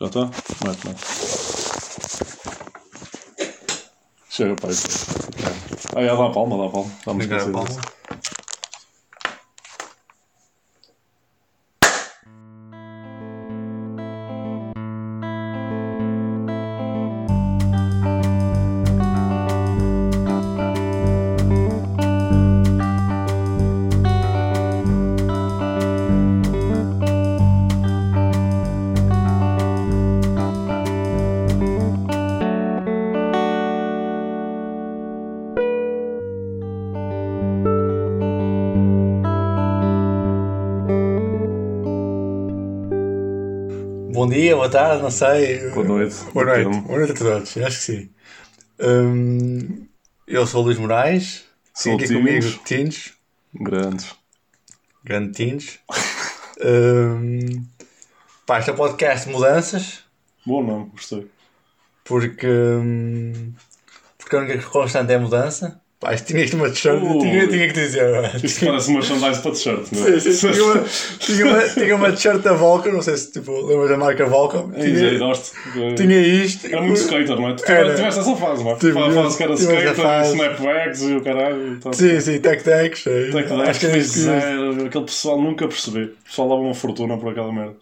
Rätta? Mätna. Kör upp här. Ja, jag har palmen, jag har palmen. Jag har palmen. Boa tarde, não sei. Boa noite. Boa noite. Boa noite a todos, acho que sim. Hum, eu sou o Luís Moraes. Tenho aqui comigo Tins. Tins. Grandes. Grande Tins. Hum, pá, este é o podcast Mudanças. Bom nome, gostei. Porque, hum, porque a única constante é a mudança. Pá, isto tinha isto uma t-shirt, Uh. tinha, tinha que dizer. Isto parece merchandise para t-shirt, não é? Sim, sim, tinha, uma, tinha, uma, tinha uma t-shirt da Volcom, não sei se tipo, lembras da marca Volcom. Ei, Tinha, gosto. tinha isto. Era muito skater, não é? Tu Era. tiveste essa fase, não é? Tive, a fase que era skater, fase. snapbacks e o caralho. e tal. Sim, sim, Tech Techs. é. Tech Deck, Acho que é pois isto. é, aquele pessoal nunca percebi. O pessoal dava uma fortuna por aquela merda.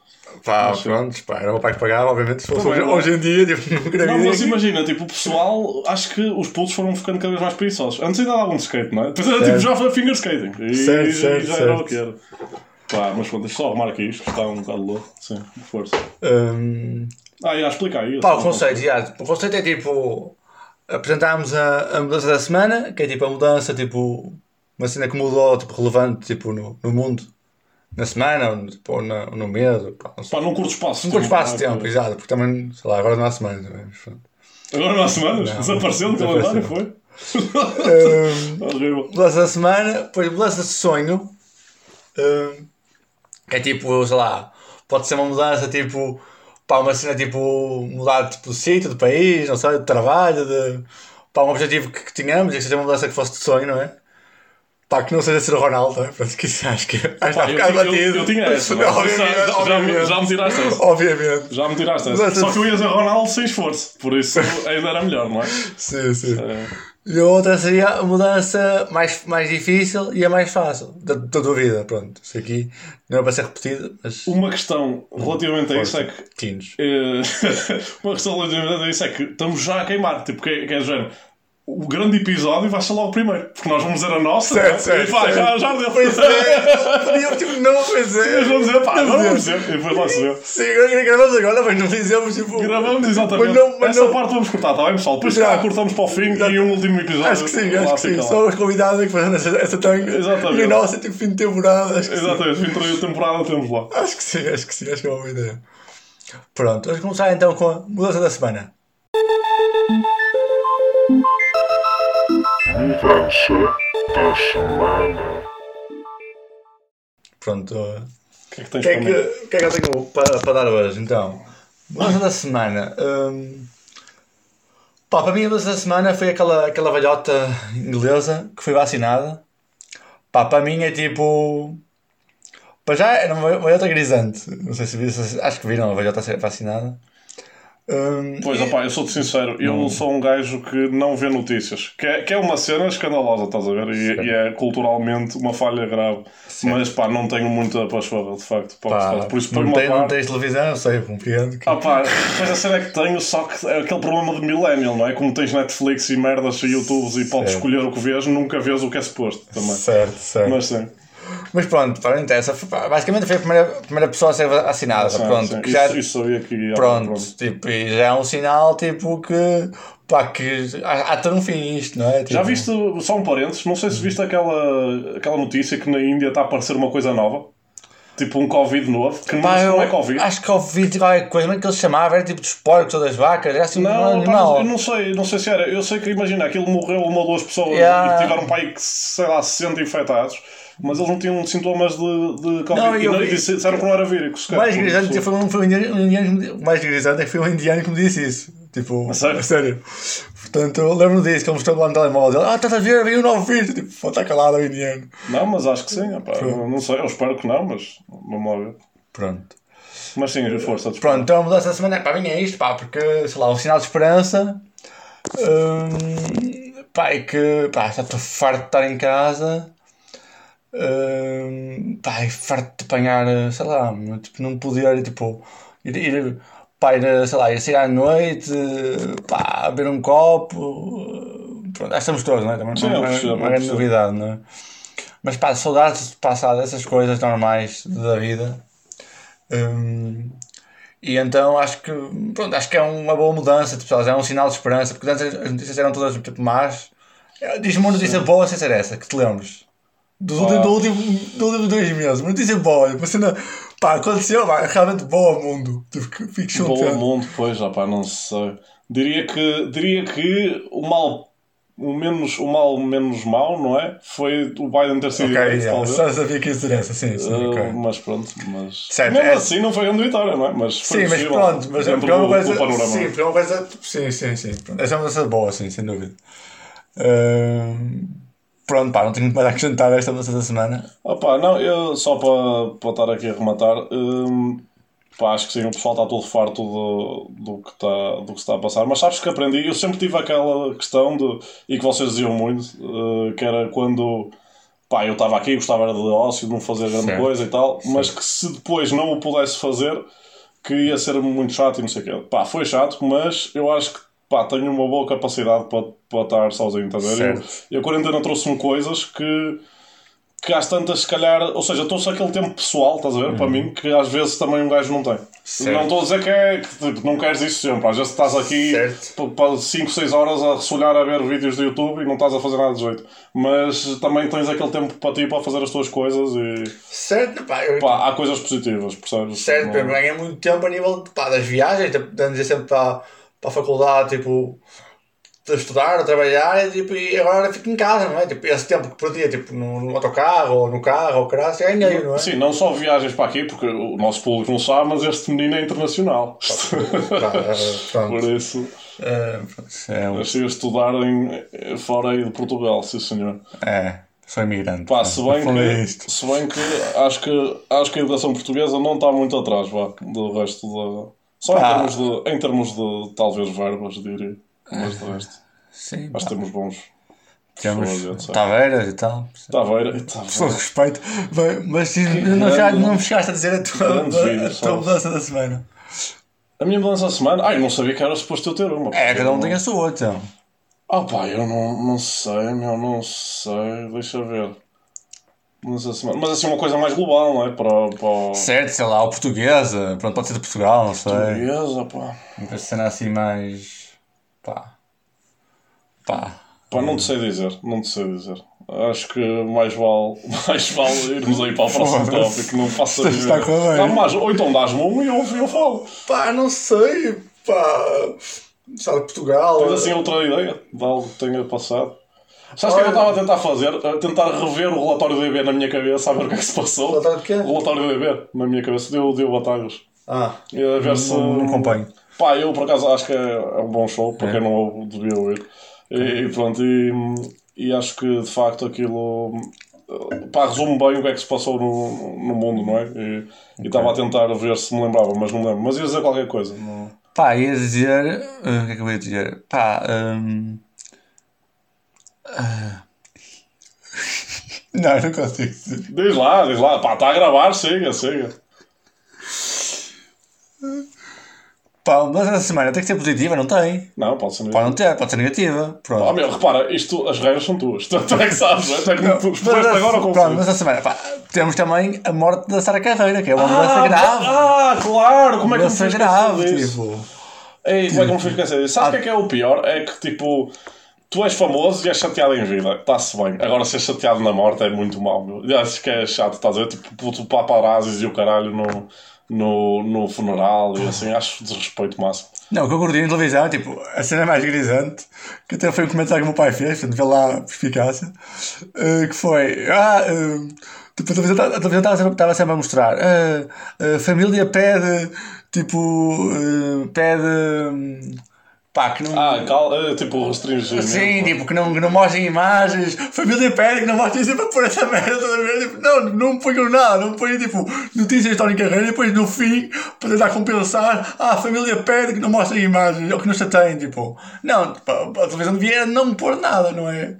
Pá, Acho. pronto, pá, era o pai que pagava, obviamente. Se fosse hoje, em dia, tipo, não queria Não, mas imagina, tipo, o pessoal, acho que os putos foram ficando cada vez mais preguiçosos. Antes ainda davam de skate, não é? Depois era tipo Certo. já foi finger skating. E Certo, e certo, já era o certo. que era. Pá, mas pronto, deixa só arrumar aqui isto, que está um bocado louco. Sim, força. Hum, Ah, ia explicar aí. pá, o conceito, já, o conceito é tipo. Apresentámos a, a mudança da semana, que é tipo a mudança, tipo. Uma cena que mudou, tipo, relevante, tipo, no, no mundo. Na semana, ou, tipo, ou na- ou no mês, ou, pá, não sei. Pá, num curto espaço. Um curto espaço de Ah, tempo, exato, porque também, sei lá, agora não há semana. também, mas pronto. Agora não há semanas? Não. Desapareceu do calendário, foi? Hum, Horrível. mudança da semana, depois mudança de sonho. que é tipo, sei lá, pode ser uma mudança tipo, pá, uma cena tipo, mudar tipo, de sítio, de país, não sei, de trabalho, de pá, um objetivo que, que tínhamos e que seja uma mudança que fosse de sonho, não é? Pá, que não seja ser o Ronaldo, é? Pronto, que isso acho que acho Pá, eu, ficar eu, eu, batido. eu tinha essa, não é? obviamente, já, já, me- obviamente. já me tiraste essa. Obviamente. Já me tiraste essa. Só que eu ia dizer Ronaldo sem esforço, por isso ainda era melhor, não é? Sim, sim. É. E a outra seria a mudança mais, mais difícil e a mais fácil da, da tua vida. Pronto, isso aqui não é para ser repetido, mas. Uma questão relativamente a isso é que. Tinos. eh, uma questão relativamente a isso é que estamos já a queimar. Tipo, que, é- que é género. O grande episódio vai ser logo primeiro. Porque nós vamos dizer a nossa. Certo, né? certo, e pá, já, certo. já deu. Pois é, podia tipo, não, é. Eles vão dizer, pá, Vamos agora vamos dizer. E depois lá se vê. Sim, agora gravamos agora, mas não fizemos tipo. Gravamos exatamente. Mas não- mas Essa não- parte vamos cortar, está bem, pessoal? Depois Já. cortamos para o fim e um último episódio. Acho que sim, acho que sim. Só os convidados que fazem essa, essa tanga. Exatamente. E a nossa, tipo, fim de temporada. Exatamente, fim de temporada temos lá. Acho que sim, acho que sim, acho que é uma boa ideia. Pronto, vamos começar então com a mudança da semana. Mudança da semana. Pronto. O que é que tens que, é para que, que é que eu tenho para, para dar hoje, então? Mudança da semana. hum, pá, para mim, a mudança da semana foi aquela, aquela velhota inglesa que foi vacinada. Pá, para mim é tipo. Para já era uma velhota grisante. Não sei se viram, acho que viram a velhota ser vacinada. Hum, Pois, opá, eu sou-te sincero, eu sou um gajo que não vê notícias. Que é, que é uma cena escandalosa, estás a ver? E, e é culturalmente uma falha grave. Mas, pá, não tenho muita pachorra, de facto. Pá, pá, por isso, não, tem, par. não tens televisão, eu sei, compreendo. Que... Ah pá, depois a cena é que tenho, só que é aquele problema de millennial, não é? Como tens Netflix e merdas e YouTubes e podes Certo. escolher o que vês, nunca vês o que é suposto também. Certo, certo. Mas sim, Mas pronto, pá, não interessa. Foi- pá, Basicamente foi a primeira, a primeira pessoa a ser vacinada. sim, pronto, sim. que já, Isso, isso sabia que ia pronto, tipo, e já é um sinal tipo que, pá, que há, ter um fim isto, não é? Tipo, Já viste, só um parênteses, não sei se viste aquela, aquela notícia que na Índia está a aparecer uma coisa nova. Tipo um Covid novo, que Pá, não, não é Covid. acho que ouvi qualquer coisa, mas que eles chamavam era tipo dos porcos ou das vacas, era assim um Não, pá, animal. eu não sei, não sei se era. Eu sei que imagina, aquilo morreu uma ou duas pessoas Yeah. e tiveram pai que, sei lá, 60 infectados, mas eles não tinham sintomas de, de Covid. Não, e eu não- vi- e disseram que não era vírico. O mais grisante foi um, foi um indiano, um indiano mais grisante é que foi um indiano que me disse isso. Tipo, A sério? a sério. Portanto, eu lembro-me disso, que ele mostrou lá no telemóvel ah, estás a ver, veio um novo vídeo, tipo, pô, está calado o indiano. Não, mas acho que sim. opá, não, não sei, eu espero que não, mas vamos lá ver. Pronto. Mas sim, força. Pronto, então a mudança da semana para mim é isto, pá, porque, sei lá, um sinal de esperança. Hum, pá, é que, pá, já estou farto de estar em casa. Pá, e farto de apanhar, sei lá, tipo, não poder, tipo, ir, ir, pá, ir, sei lá, ir sair à noite, pá, beber um copo. Pronto, já estamos todos, não é? Também Sim, não é uma eu grande percebo. novidade, não é? Mas pá, saudades de passar dessas coisas normais da vida. Hum, e então acho que, pronto, acho que é uma boa mudança, tipo, é um sinal de esperança, porque antes as notícias eram todas tipo, más. Eh, Diz-me uma notícia boa sem ser essa, que te lembres. Dos últimos, do último, dos últimos dois meses, uma notícia boa, uma cena, pá, aconteceu, pá, realmente boa mundo. Tipo, que fico Boa contente. mundo, pois, já pá, não sei. Diria que, diria que o mal, o menos, o mal menos mau, não é? Foi o Biden ter sido Ok, eleito, yeah, talvez. só sabia que ia ser essa, sim, sim, Uh, ok. Mas pronto, mas. Certo, Mesmo é- assim não foi grande vitória, não é? Mas foi Sim, mas pronto, mas é é uma do, coisa. do panorama. Sim, é uma coisa. Sim, sim, sim. Pronto, Essa é uma mudança boa, sim, sem dúvida. Ahm, pronto, pá, não tenho muito mais a acrescentar esta mudança da semana. Opa, não, eu, só para, para estar aqui a rematar, hum, pá, acho que sim, o pessoal está todo farto do, do, que está, do que está a passar, mas sabes que aprendi, eu sempre tive aquela questão de, e que vocês diziam muito, eh, que era quando pá, eu estava aqui, gostava de ócio, de não fazer grande Certo. coisa e tal, mas que se depois não o pudesse fazer, que ia ser muito chato e não sei o quê. Pá, foi chato, mas eu acho que pá, tenho uma boa capacidade para, para estar sozinho, estás a ver? Eu a quarentena trouxe-me coisas que que às tantas, se calhar, ou seja, trouxe aquele tempo pessoal, estás a ver, para mim, que às vezes também um gajo não tem. Uhum. Certo. Não estou a dizer que, é, que tipo, não queres isso sempre, às vezes estás aqui Certo. para 5, 6 horas a ressolhar a ver vídeos do YouTube e não estás a fazer nada de jeito. Mas também tens aquele tempo para ti para fazer as tuas coisas e Certo, pá, eu, pá, há coisas positivas, percebes? certo, Não- eu ganhei muito tempo a nível pá, das viagens, de dizer sempre para, para a faculdade, tipo, de estudar, a trabalhar, e, tipo, e agora fico em casa, não é? Tipo, esse tempo que perdia, tipo, no, no autocarro, ou no carro, ou caralho, ganhei, não é? Sim, não só viagens para aqui, porque o nosso público não sabe, mas este menino é internacional. Eh, pronto. Por isso, pronto, é, um- achei a estudar em, fora aí de Portugal, sim senhor. é, sou imigrante. Pá, se bem, Falei que, se bem que acho que acho que a educação portuguesa não está muito atrás vá, do resto da. Só em termos, de, em termos de talvez verbas, diria. Mas de resto, Sim, que temos bons. temos taveiras e tal. Taveira e Só Taveira. respeito, Bem, mas não, já, não me chegaste a dizer a tua, a tua mudança da semana. A minha mudança da semana. Ai, não sabia que era suposto eu ter uma. É, cada um tem a sua, então. Ah, pá, eu não, não sei, meu, não sei. Deixa ver. Semana. Mas assim, uma coisa mais global, não é? Para. para... Certo, sei lá, o portuguesa, pronto, pode ser de Portugal, não sei. Portuguesa, pá. Uma cena assim mais. pá. pá. Pá, não te sei dizer, não te sei dizer. Acho que mais vale, mais vale irmos aí para o próximo tópico, não faço a está. Dá mais, ou então dás-me um e eu, eu falo. Pá, não sei, pá. Sabe, Portugal. Tens assim outra ideia de algo que tenha passado? Sabes o que é que eu estava a tentar fazer? A tentar rever o relatório do DB na minha cabeça, a ver o que é que se passou. Relatório de quê? O relatório do DB na minha cabeça deu, deu batalhas. Ah, E a ver se. não, não acompanho. Pá, eu por acaso acho que é, é um bom show, para quem não ouve, devia ouvir. E, e pronto, e, e acho que de facto aquilo pá, resume bem o que é que se passou no, no mundo, não é? E estava a tentar ver se me lembrava, mas não me lembro. Mas ia dizer qualquer coisa. Não... Pá, ia dizer. ah, o que é que eu ia dizer? Pá. hum, ah, não, não consigo dizer. Diz lá, diz lá, pá, está a gravar, siga, siga. Pá, mas essa semana tem que ser positiva, não tem? Não, pode ser Pode negativo. não ter, pode ser negativa. Ah, Pronto. meu, repara, isto, as regras são tuas. Tu, tu é que sabes, não é? Tu é que expuseste agora com pronto, mas essa semana, pá, temos também a morte da Sara Carreira, que é uma mudança grave. Ah, claro! Como é que me fez grave, tipo. Ei, como é que me fiz esquecer disso? Sabes o Ah. que é que é o pior? É que tipo, tu és famoso e és chateado em vida, está-se bem. Agora ser chateado na morte é muito mau, meu. Acho que é chato, estás a ver? Tipo, tu paparazzis e o caralho no, no, no funeral e assim, acho desrespeito máximo. Não, o que eu curti na televisão, tipo, a cena mais grisante, que até foi um comentário que o meu pai fez, portanto, vê lá a perspicácia, eh, que foi, ah, eh, tipo, a televisão a televisão estava sempre, a mostrar, a família pede, tipo, eh, pede, hum, Pá, que não. Ah, cal... eh, tipo, restringir. Sim, tipo, que não, que não mostrem imagens, família pede que não mostrem sempre a pôr essa merda toda vez. Tipo, não, não me ponham nada, não ponham tipo notícias de Tony Carreira e depois no fim, para tentar compensar, ah, a família pede que não mostrem imagens, ou que não chateiem, tipo. Não, tipo, a televisão devia não pôr nada, não é?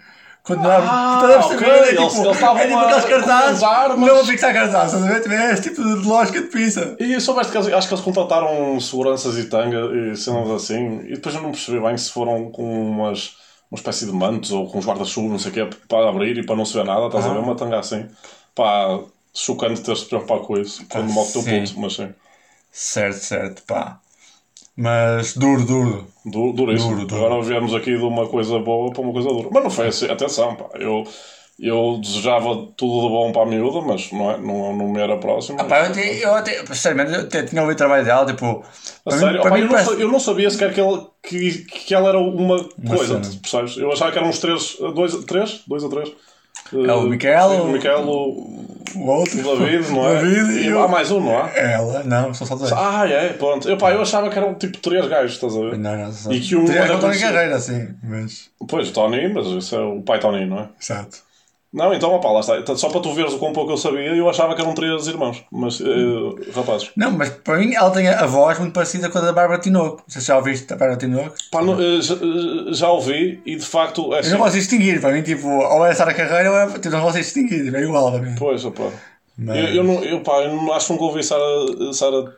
Continuar, Ah, toda a ok, perceber, é, eles- tipo, eles estavam é tipo a aqueles cartazes, não a fixar cartazes, estás a ver? Tipo, é este tipo de lógica de pizza. E soubeste que eles, acho que eles contrataram seguranças e tanga e cenas assim, e depois eu não percebi bem se foram com umas, uma espécie de mantos ou com uns guarda-chuva, não sei o quê, para abrir e para não se ver nada, estás a Ah. ver? Uma tanga assim. Pá, chocante ter-se preocupado com isso, quando morre o teu puto, mas sim. Certo, certo, pá. Mas duro, duro. Du- Duríssimo. Duro, duro. Agora viemos aqui de uma coisa boa para uma coisa dura. Mas não foi assim, atenção, pá, eu, eu desejava tudo de bom para a miúda, mas não, é, não, não me era próximo. Pá, eu até, eu até, sinceramente, eu até tinha ouvido o trabalho dela, tipo. A mim- sério? Opa, mim eu, não parece- sa- eu não sabia sequer que, ele, que, que ela era uma, coisa, percebes? Eu achava que eram uns três, dois, três? Dois a três? É o Miquel, sim, o- o Miquel, o, O outro. o David, não é? David e e o- há mais um, não há? Ela, não, são só dois. Ah, é, pronto. Eu, pá, eu achava que eram tipo três gajos, estás a ver? Não, não, só E que um Teria era com Tony. Carreira, sim, mas. Pois, Tony, mas isso é o pai Tony, não é? Exato. Não, então, opá, lá está. Só para tu veres o quão pouco eu sabia, eu achava que eram três irmãos. Mas, eh, rapazes. Não, mas para mim ela tem a voz muito parecida com a da Bárbara Tinoco. Se já ouviste a Bárbara Tinoco. Pá, não, eh, já, já ouvi e de facto é Eu assim. não consigo distinguir, para mim, tipo, ou é a Sara Carreira ou é. Tipo, não consigo distinguir, é igual mim. Pois, opá. Mas- Eu, eu, não, eu, pá, eu não, acho que nunca ouvi Sara. Sara.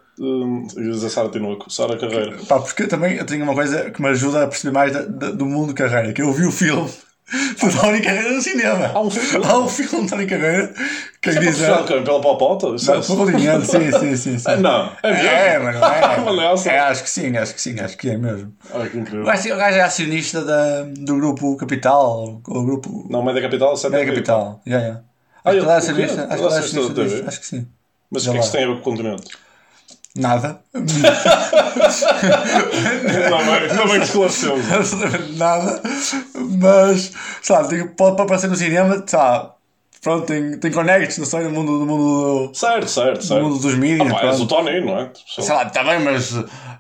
dizer Sara Tinoco, Sara Carreira. Pá, porque também eu tenho uma coisa que me ajuda a perceber mais da- da- do mundo Carreira, que eu vi o filme do Tony Carreira no cinema. Há um filme? Há um filme de Tony Carreira que É diz. puxar quem? Pela popota? É- Não, dinheiro, sim, sim, sim. sim. Não, é mesmo? É, mas não é. Mas não é é, acho que sim, acho que sim, acho que é mesmo. Ai, que incrível. O gajo, é acionista da, do grupo Capital, ou o grupo Não, Média Capital, sete Média Capital. Yeah, yeah. Ah, Acho que ele- é acionista, Ele acho que é é acho que sim. Mas o Já que é que isso tem a ver com o continente? Nada. Não bem, esclarecemos. Absolutamente nada. Mas, sei lá, pode aparecer no cinema, sei lá, pronto, tem, tem connects, não sei, no mundo, no mundo, Certo, certo, do, certo. mundo dos mídias. Ah, és o. Tony, não é? Sei lá, está bem, mas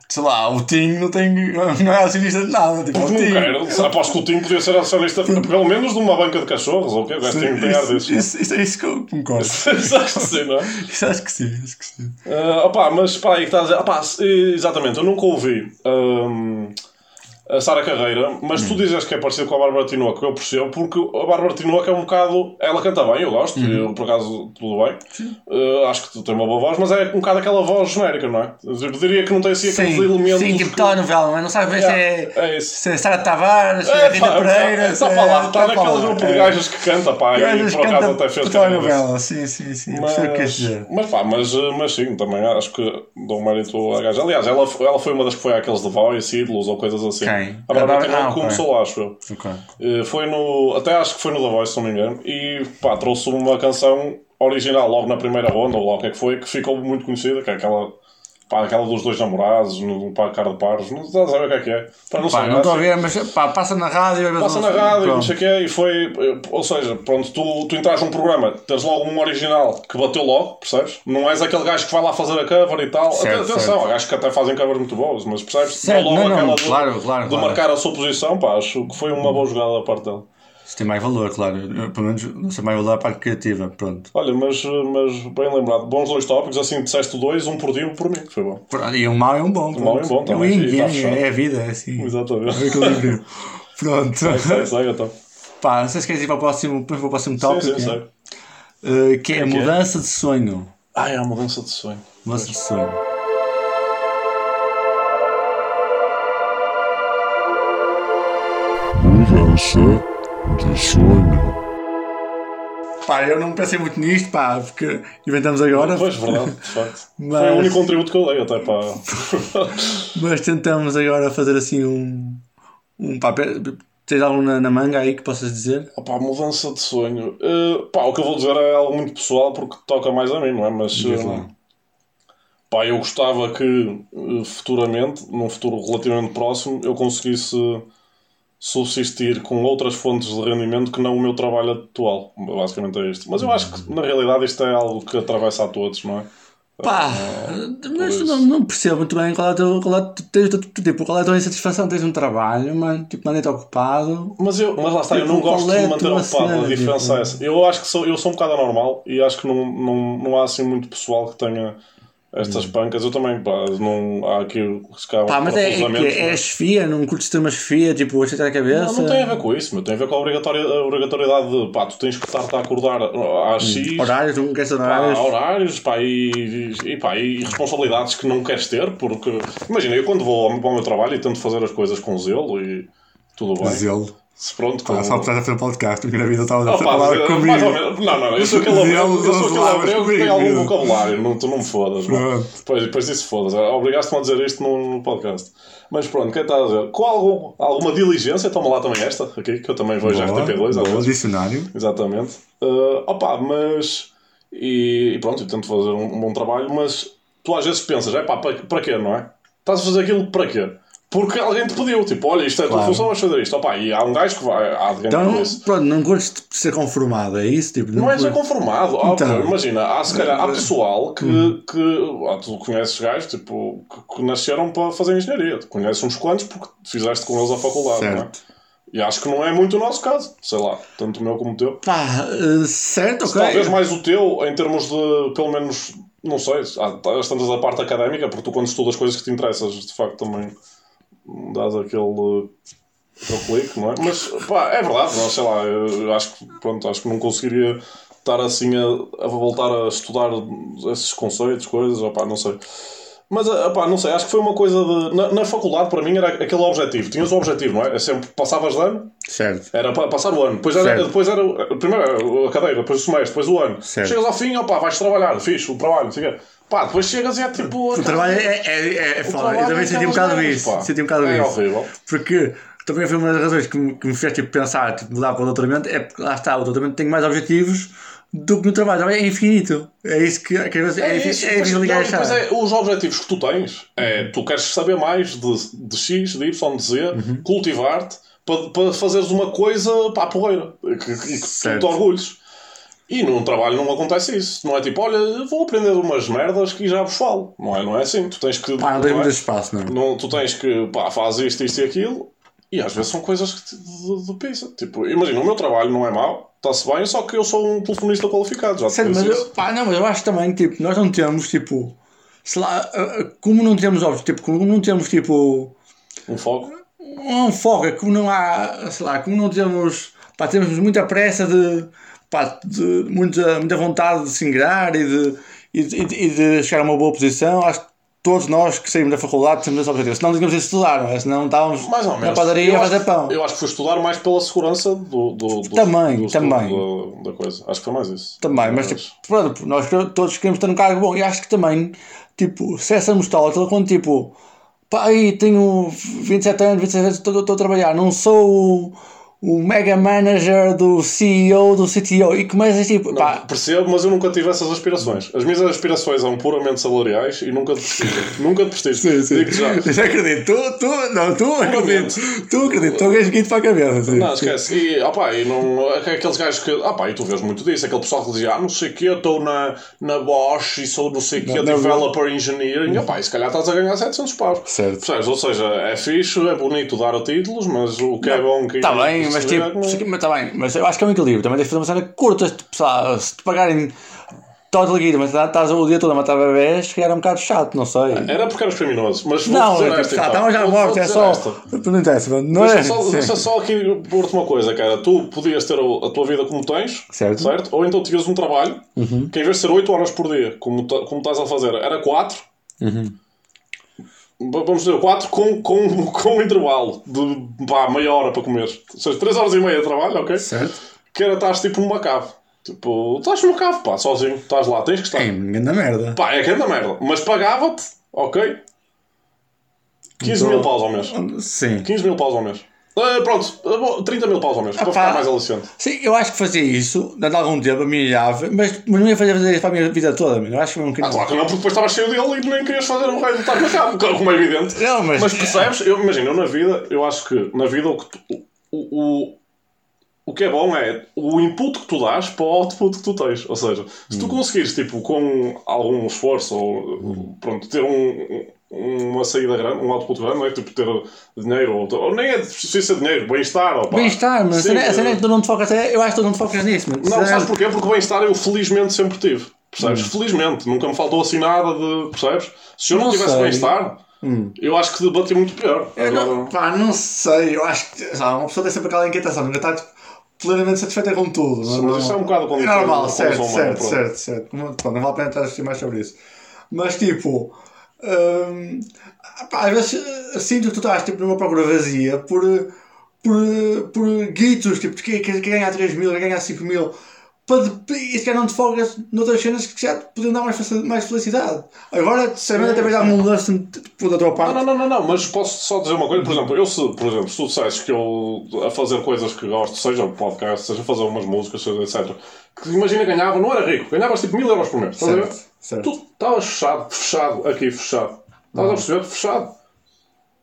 sei lá, o Tim não tem. não é acionista de nada. Tipo, Porque o não quero. Aposto que o Tim podia ser acionista, pelo menos de uma banca de cachorros, ou o quê? O gajo tem ar Isso, disso. isso, isso é isso que eu concordo. Acho que sim, não é? Isso acho que sim, acho que sim. Ah, opá, mas pá, aí que estás a dizer. Se- exatamente, eu nunca ouvi hum, a Sara Carreira, mas Hum. tu dizes que é parecido com a Bárbara Tinoco, eu percebo, porque a Bárbara Tinoco é um bocado. Ela canta bem, eu gosto, Uhum. eu por acaso tudo bem. Ah, acho que tu tens uma boa voz, mas é um bocado aquela voz genérica, não é? Eu diria que não tem assim aqueles Sim, elementos. sim, tipo que- telenovela, mas não sabe bem Yeah, se é. é isso. Se é Sara Tavares, se é, É, Rita pá, Pereira. é, se só é- lá, está tá naquele grupo de é. gajas que canta, pá, e por acaso até fez disso. telenovela, sim, sim, sim. Mas... Mas pá, mas, mas sim, também acho que dou mérito à gaja. Aliás, ela, ela foi uma das que foi àqueles The Voice, ídolos ou coisas assim. Quem? A A Bárbara Bárbara- Tinoco ah, começou lá, acho eu. Ok. Eh, Foi no. Até acho que foi no The Voice, se não me engano. E pá, trouxe uma canção original logo na primeira ronda, ou lá o que é que foi, que ficou muito conhecida, que é aquela. Pá, aquela dos dois namorados, no pá, cara de pares, não estás a saber o que é que é. Pá, não Pá, não estou a ver, mas pá, passa na rádio. Passa na não- rádio, não sei o quê, e foi. Ou seja, pronto, tu, tu entras num programa, tens logo um original que bateu logo, percebes? Não és aquele gajo que vai lá fazer a cover e tal. Certo, Atenção, certo. há gajos que até fazem covers muito boas, mas percebes? Certo, logo não, não, aquela de, claro, claro, de claro. marcar a sua posição, pá, acho que foi uma boa jogada da parte dela. Isso tem mais valor, claro. Eu, pelo menos não sei mais valor a parte criativa. Pronto. Olha, mas, mas bem lembrado, bons dois tópicos, assim disseste dois, um por ti, um por mim, foi bom. E um mau é um bom. mau é um bom É também, o yin e tá é a vida, é assim. Exatamente. É equilíbrio. Pronto. Segue, segue então. Pá, não sei se queres ir para o próximo, para o próximo Sim, tópico. sim, é? segue. Uh, que é a que é? mudança de sonho. Ah, é a mudança de sonho. Mudança de sonho. Mudança de sonho. Pá, eu não pensei muito nisto, pá, porque inventamos agora. Pois, verdade, de facto. Mas- Foi o único contributo que eu dei até para. Mas tentamos agora fazer assim um. um pá, pe- tens algo na, na manga aí que possas dizer? Opa, mudança de sonho. Uh, pá, o que eu vou dizer é algo muito pessoal porque toca mais a mim, não é? Mas uh, pá, eu gostava que uh, futuramente, num futuro relativamente próximo, eu conseguisse subsistir com outras fontes de rendimento que não o meu trabalho atual. Basicamente é isto. Mas eu acho que na realidade isto é algo que atravessa a todos, não é? Pá, mas isso. não, não percebo muito bem qual é, o teu, qual, é, tens, tipo, qual é a tua insatisfação. Tens um trabalho, mano, tipo, mandei-te ocupado. Mas, eu, mas lá está, eu Tipo, não qual gosto é de a manter tua ocupado. cena, A diferença tipo? é essa. Eu acho que sou, eu sou um bocado anormal e acho que não, não, não há assim muito pessoal que tenha estas pancas. Eu também, pá, não há aqui se calhar, Pá, mas é, é, é, não chefia, não curtes ter uma chefia, tipo, acheitar a cabeça. Não, não tem a ver com isso, meu. tem a ver com a obrigatória- a obrigatoriedade de pá, tu tens que estar-te a acordar às X. Horários, tu não queres ter Pá, horários. horários pá, e, e, pá, e responsabilidades que não queres ter, porque imagina, eu quando vou ao, ao meu trabalho e tento fazer as coisas com zelo e tudo bem. Zelo. Se pronto, com- só de fazer podcast, porque na vida estava a falar comigo. menos. Não, não, eu sou aquele obrego, eu sou aquele que tem algum vocabulário, não, tu não me fodas. Depois, depois disso fodas. Obrigaste-me a dizer isto no, no podcast. Mas pronto, quem está a dizer? Com algum, alguma diligência, toma lá também esta, aqui, que eu também vejo Boa, RTP2 às boa, vezes. dicionário. Exatamente. Uh, opa, mas. E, e pronto, eu tento fazer um, um bom trabalho, mas tu às vezes pensas, é pá, para, para quê, não é? Estás a fazer aquilo para quê? Porque alguém te pediu, tipo, olha, isto é a tua Claro. função, vais fazer isto. Opa, e há um gajo que vai, há Então, pronto, não curtes de ser conformado, é isso? Tipo, Não és curtes- conformado. Ah, Então. pô, imagina, há se calhar há pessoal que, Hum. que ah, tu conheces gajos tipo, que, que nasceram para fazer engenharia. Tu conheces uns quantos porque fizeste com eles a faculdade, não é? Certo. E acho que não é muito o nosso caso, sei lá, tanto o meu como o teu. Pá, eh, certo, ok. Talvez mais o teu, em termos de, pelo menos, não sei, as tantas da parte académica, porque tu quando estudas coisas que te interessas, de facto também dás aquele, aquele clique, não é? Mas, pá, é verdade, não, sei lá, eu acho que, pronto, acho que não conseguiria estar assim a, a voltar a estudar esses conceitos, coisas, opá, não sei. Mas, opá, não sei, acho que foi uma coisa de... Na, na faculdade, para mim, era aquele objetivo. Tinhas o objetivo, não é? É sempre, passavas de ano, Certo. era para passar o ano. Depois era, Certo. depois era primeiro a cadeira, depois o semestre, depois o ano. Certo. Chegas ao fim, opá, vais trabalhar, fixe, o trabalho, não sei o quê. Pá, depois chegas e é tipo. O trabalho é, é, é, é foda. Eu também é senti um bocado isso. pá. Senti um bocado É isso. horrível. Porque também foi uma das razões que me, que me fez tipo, pensar, tipo, mudar para o doutoramento, é porque lá está, o doutoramento tem mais objetivos do que no trabalho. É infinito. É isso que, que às vezes é, É isso, é ligar não, chave. é, os objetivos que tu tens é tu queres saber mais de, de X, de Y, de Z, Uhum. cultivar-te para, para fazeres uma coisa para a porreira que, que Certo. te orgulhes. E num trabalho não acontece isso. Não é tipo, olha, vou aprender umas merdas que já vos falo. Não é, não é assim. Tu tens que. Pá, não não é? muito espaço, não. Não, tu tens que, pá, faz isto, isto e aquilo, e às vezes são coisas que de pizza. Tipo, imagina, o meu trabalho não é mau, está-se bem, só que eu sou um telefonista qualificado, já Sério, mas eu, pá, não, mas eu acho também que tipo, nós não temos tipo. Sei lá, uh, uh, como não temos óbvio, tipo, como não temos tipo. Um foco. um foco, é como não há, sei lá, como não temos, pá, temos muita pressa de, pá, de muita, muita vontade de se ingrar e de, e, de, e de chegar a uma boa posição, acho que todos nós que saímos da faculdade temos esse objetivo, senão tínhamos de estudar, não é? senão estávamos Mais ou na menos. padaria eu a fazer pão. eu acho que fui estudar mais pela segurança do, do, do Também, do também. Da, da coisa. Acho que foi mais isso. Também, mas tipo, pronto, nós todos queremos ter um cargo bom e acho que também, tipo, se essa mostrada, quando tipo, pá, aí tenho 27 anos, 27 anos, estou estou a trabalhar, não sou o, mega manager do CEO, do CTO, e começas tipo, pá, Percebo, mas eu nunca tive essas aspirações. As minhas aspirações são puramente salariais e nunca de prestígio. nunca de prestígio. Digo-te já. já acredito, tu, tu, não, tu acredito, tu acredito, tu és guito para a cabeça, sim. Não, esquece. E, opa, e não, aqueles gajos que. Opa, e tu vês muito disso. Aquele pessoal que dizia, ah, não sei o que, estou na, na Bosch e sou não sei o que, developer engineering. Opa, e se calhar estás a ganhar 700 paus. Certo. Percebes? Ou seja, é fixe, é bonito dar títulos, mas o que é bom que. Está bem, que mas tipo, é que não- mas tá bem, mas eu acho que é um equilíbrio. Também tens de fazer uma cena curta. Tipo, sei lá, se te pagarem total guia, mas estás o dia todo a matar bebés, se calhar é um bocado chato, não sei. Era porque eras criminoso, mas vou Não, dizer é tipo, esta, tá, então. estamos já mortos, vou é dizer só. esta. Não interessa, não é? Só, Sim. deixa só aqui pôr-te uma coisa, cara. Tu podias ter a, tua vida como tens, Certo. Ou então tinhas um trabalho que em vez de ser 8 horas por dia, como, como estás a fazer, era 4. Vamos dizer, 4 com, com, com um intervalo de pá, meia hora para comer. Ou seja, 3 horas e meia de trabalho, ok? Certo. Que era estás tipo numa cave. Tipo, estás numa cave, pá, sozinho, estás lá, tens que estar. É, grande merda. Pá, é anda merda. Mas pagava-te, ok? 15 Então- mil paus ao mês. Sim. 15 mil paus ao mês. Ah, pronto, ah, bom, 30 mil paus ao mês, para ficar mais aliciante. Sim, eu acho que fazia isso, dando algum tempo, a minha chave, mas, mas não ia fazer, fazer isso para a minha vida toda, mano. eu acho que foi um Ah, claro que não, porque depois estavas cheio dele e nem querias fazer o rei de estar na cave, como é evidente. Não, mas- percebes? Eu, imagina, eu na vida, eu acho que na vida o, que tu- o, o, o que é bom é o input que tu dás para o output que tu tens. Ou seja, se tu conseguires, tipo, com algum esforço, ou pronto, ter um- uma saída grande, um output grande, não é tipo ter dinheiro, ou, ou nem é preciso ser dinheiro, bem-estar. ou pá. Bem-estar, mas a Sim, cena a cena é eh, que tu não te focas, é- eu acho que tu não te focas nisso, mano. Não, sabes porquê? Porque o bem-estar eu felizmente sempre tive. Percebes? Hum. Felizmente. Nunca me faltou assim nada de. Percebes? Se eu não, Não tivesse sei. Hum. bem-estar, eu acho que debatia muito pior. Eu não, Agora- pá, não sei, eu acho que sabe, uma pessoa tem sempre aquela inquietação, nunca está tipo, plenamente satisfeita com tudo. Sim, mas isto é um bocado quando- É normal, certo, certo, certo, certo. Não, vale a pena estar a discutir mais sobre isso. Mas tipo, pá, às vezes eh, sinto que tu estás tipo, numa procura vazia por, eh, por, eh, por guitos, tipo, que quer ganhar 3 mil, quer ganhar 5 mil. Para de- e se calhar não te folgas noutras cenas que já te podiam dar mais, mais felicidade. Agora, sinceramente, até vai dar um lance tipo, da tua parte. Não, não, não, não, não, mas posso só dizer uma coisa, por exemplo, eu se, por exemplo, se tu dissesses que eu a fazer coisas que gosto, seja um podcast, seja fazer umas músicas, seja etc, que imagina ganhava, não era rico, ganhavas tipo mil euros por mês, estás a ver? Certo. Tu estavas fechado, fechado, aqui fechado. Estás a perceber? Fechado.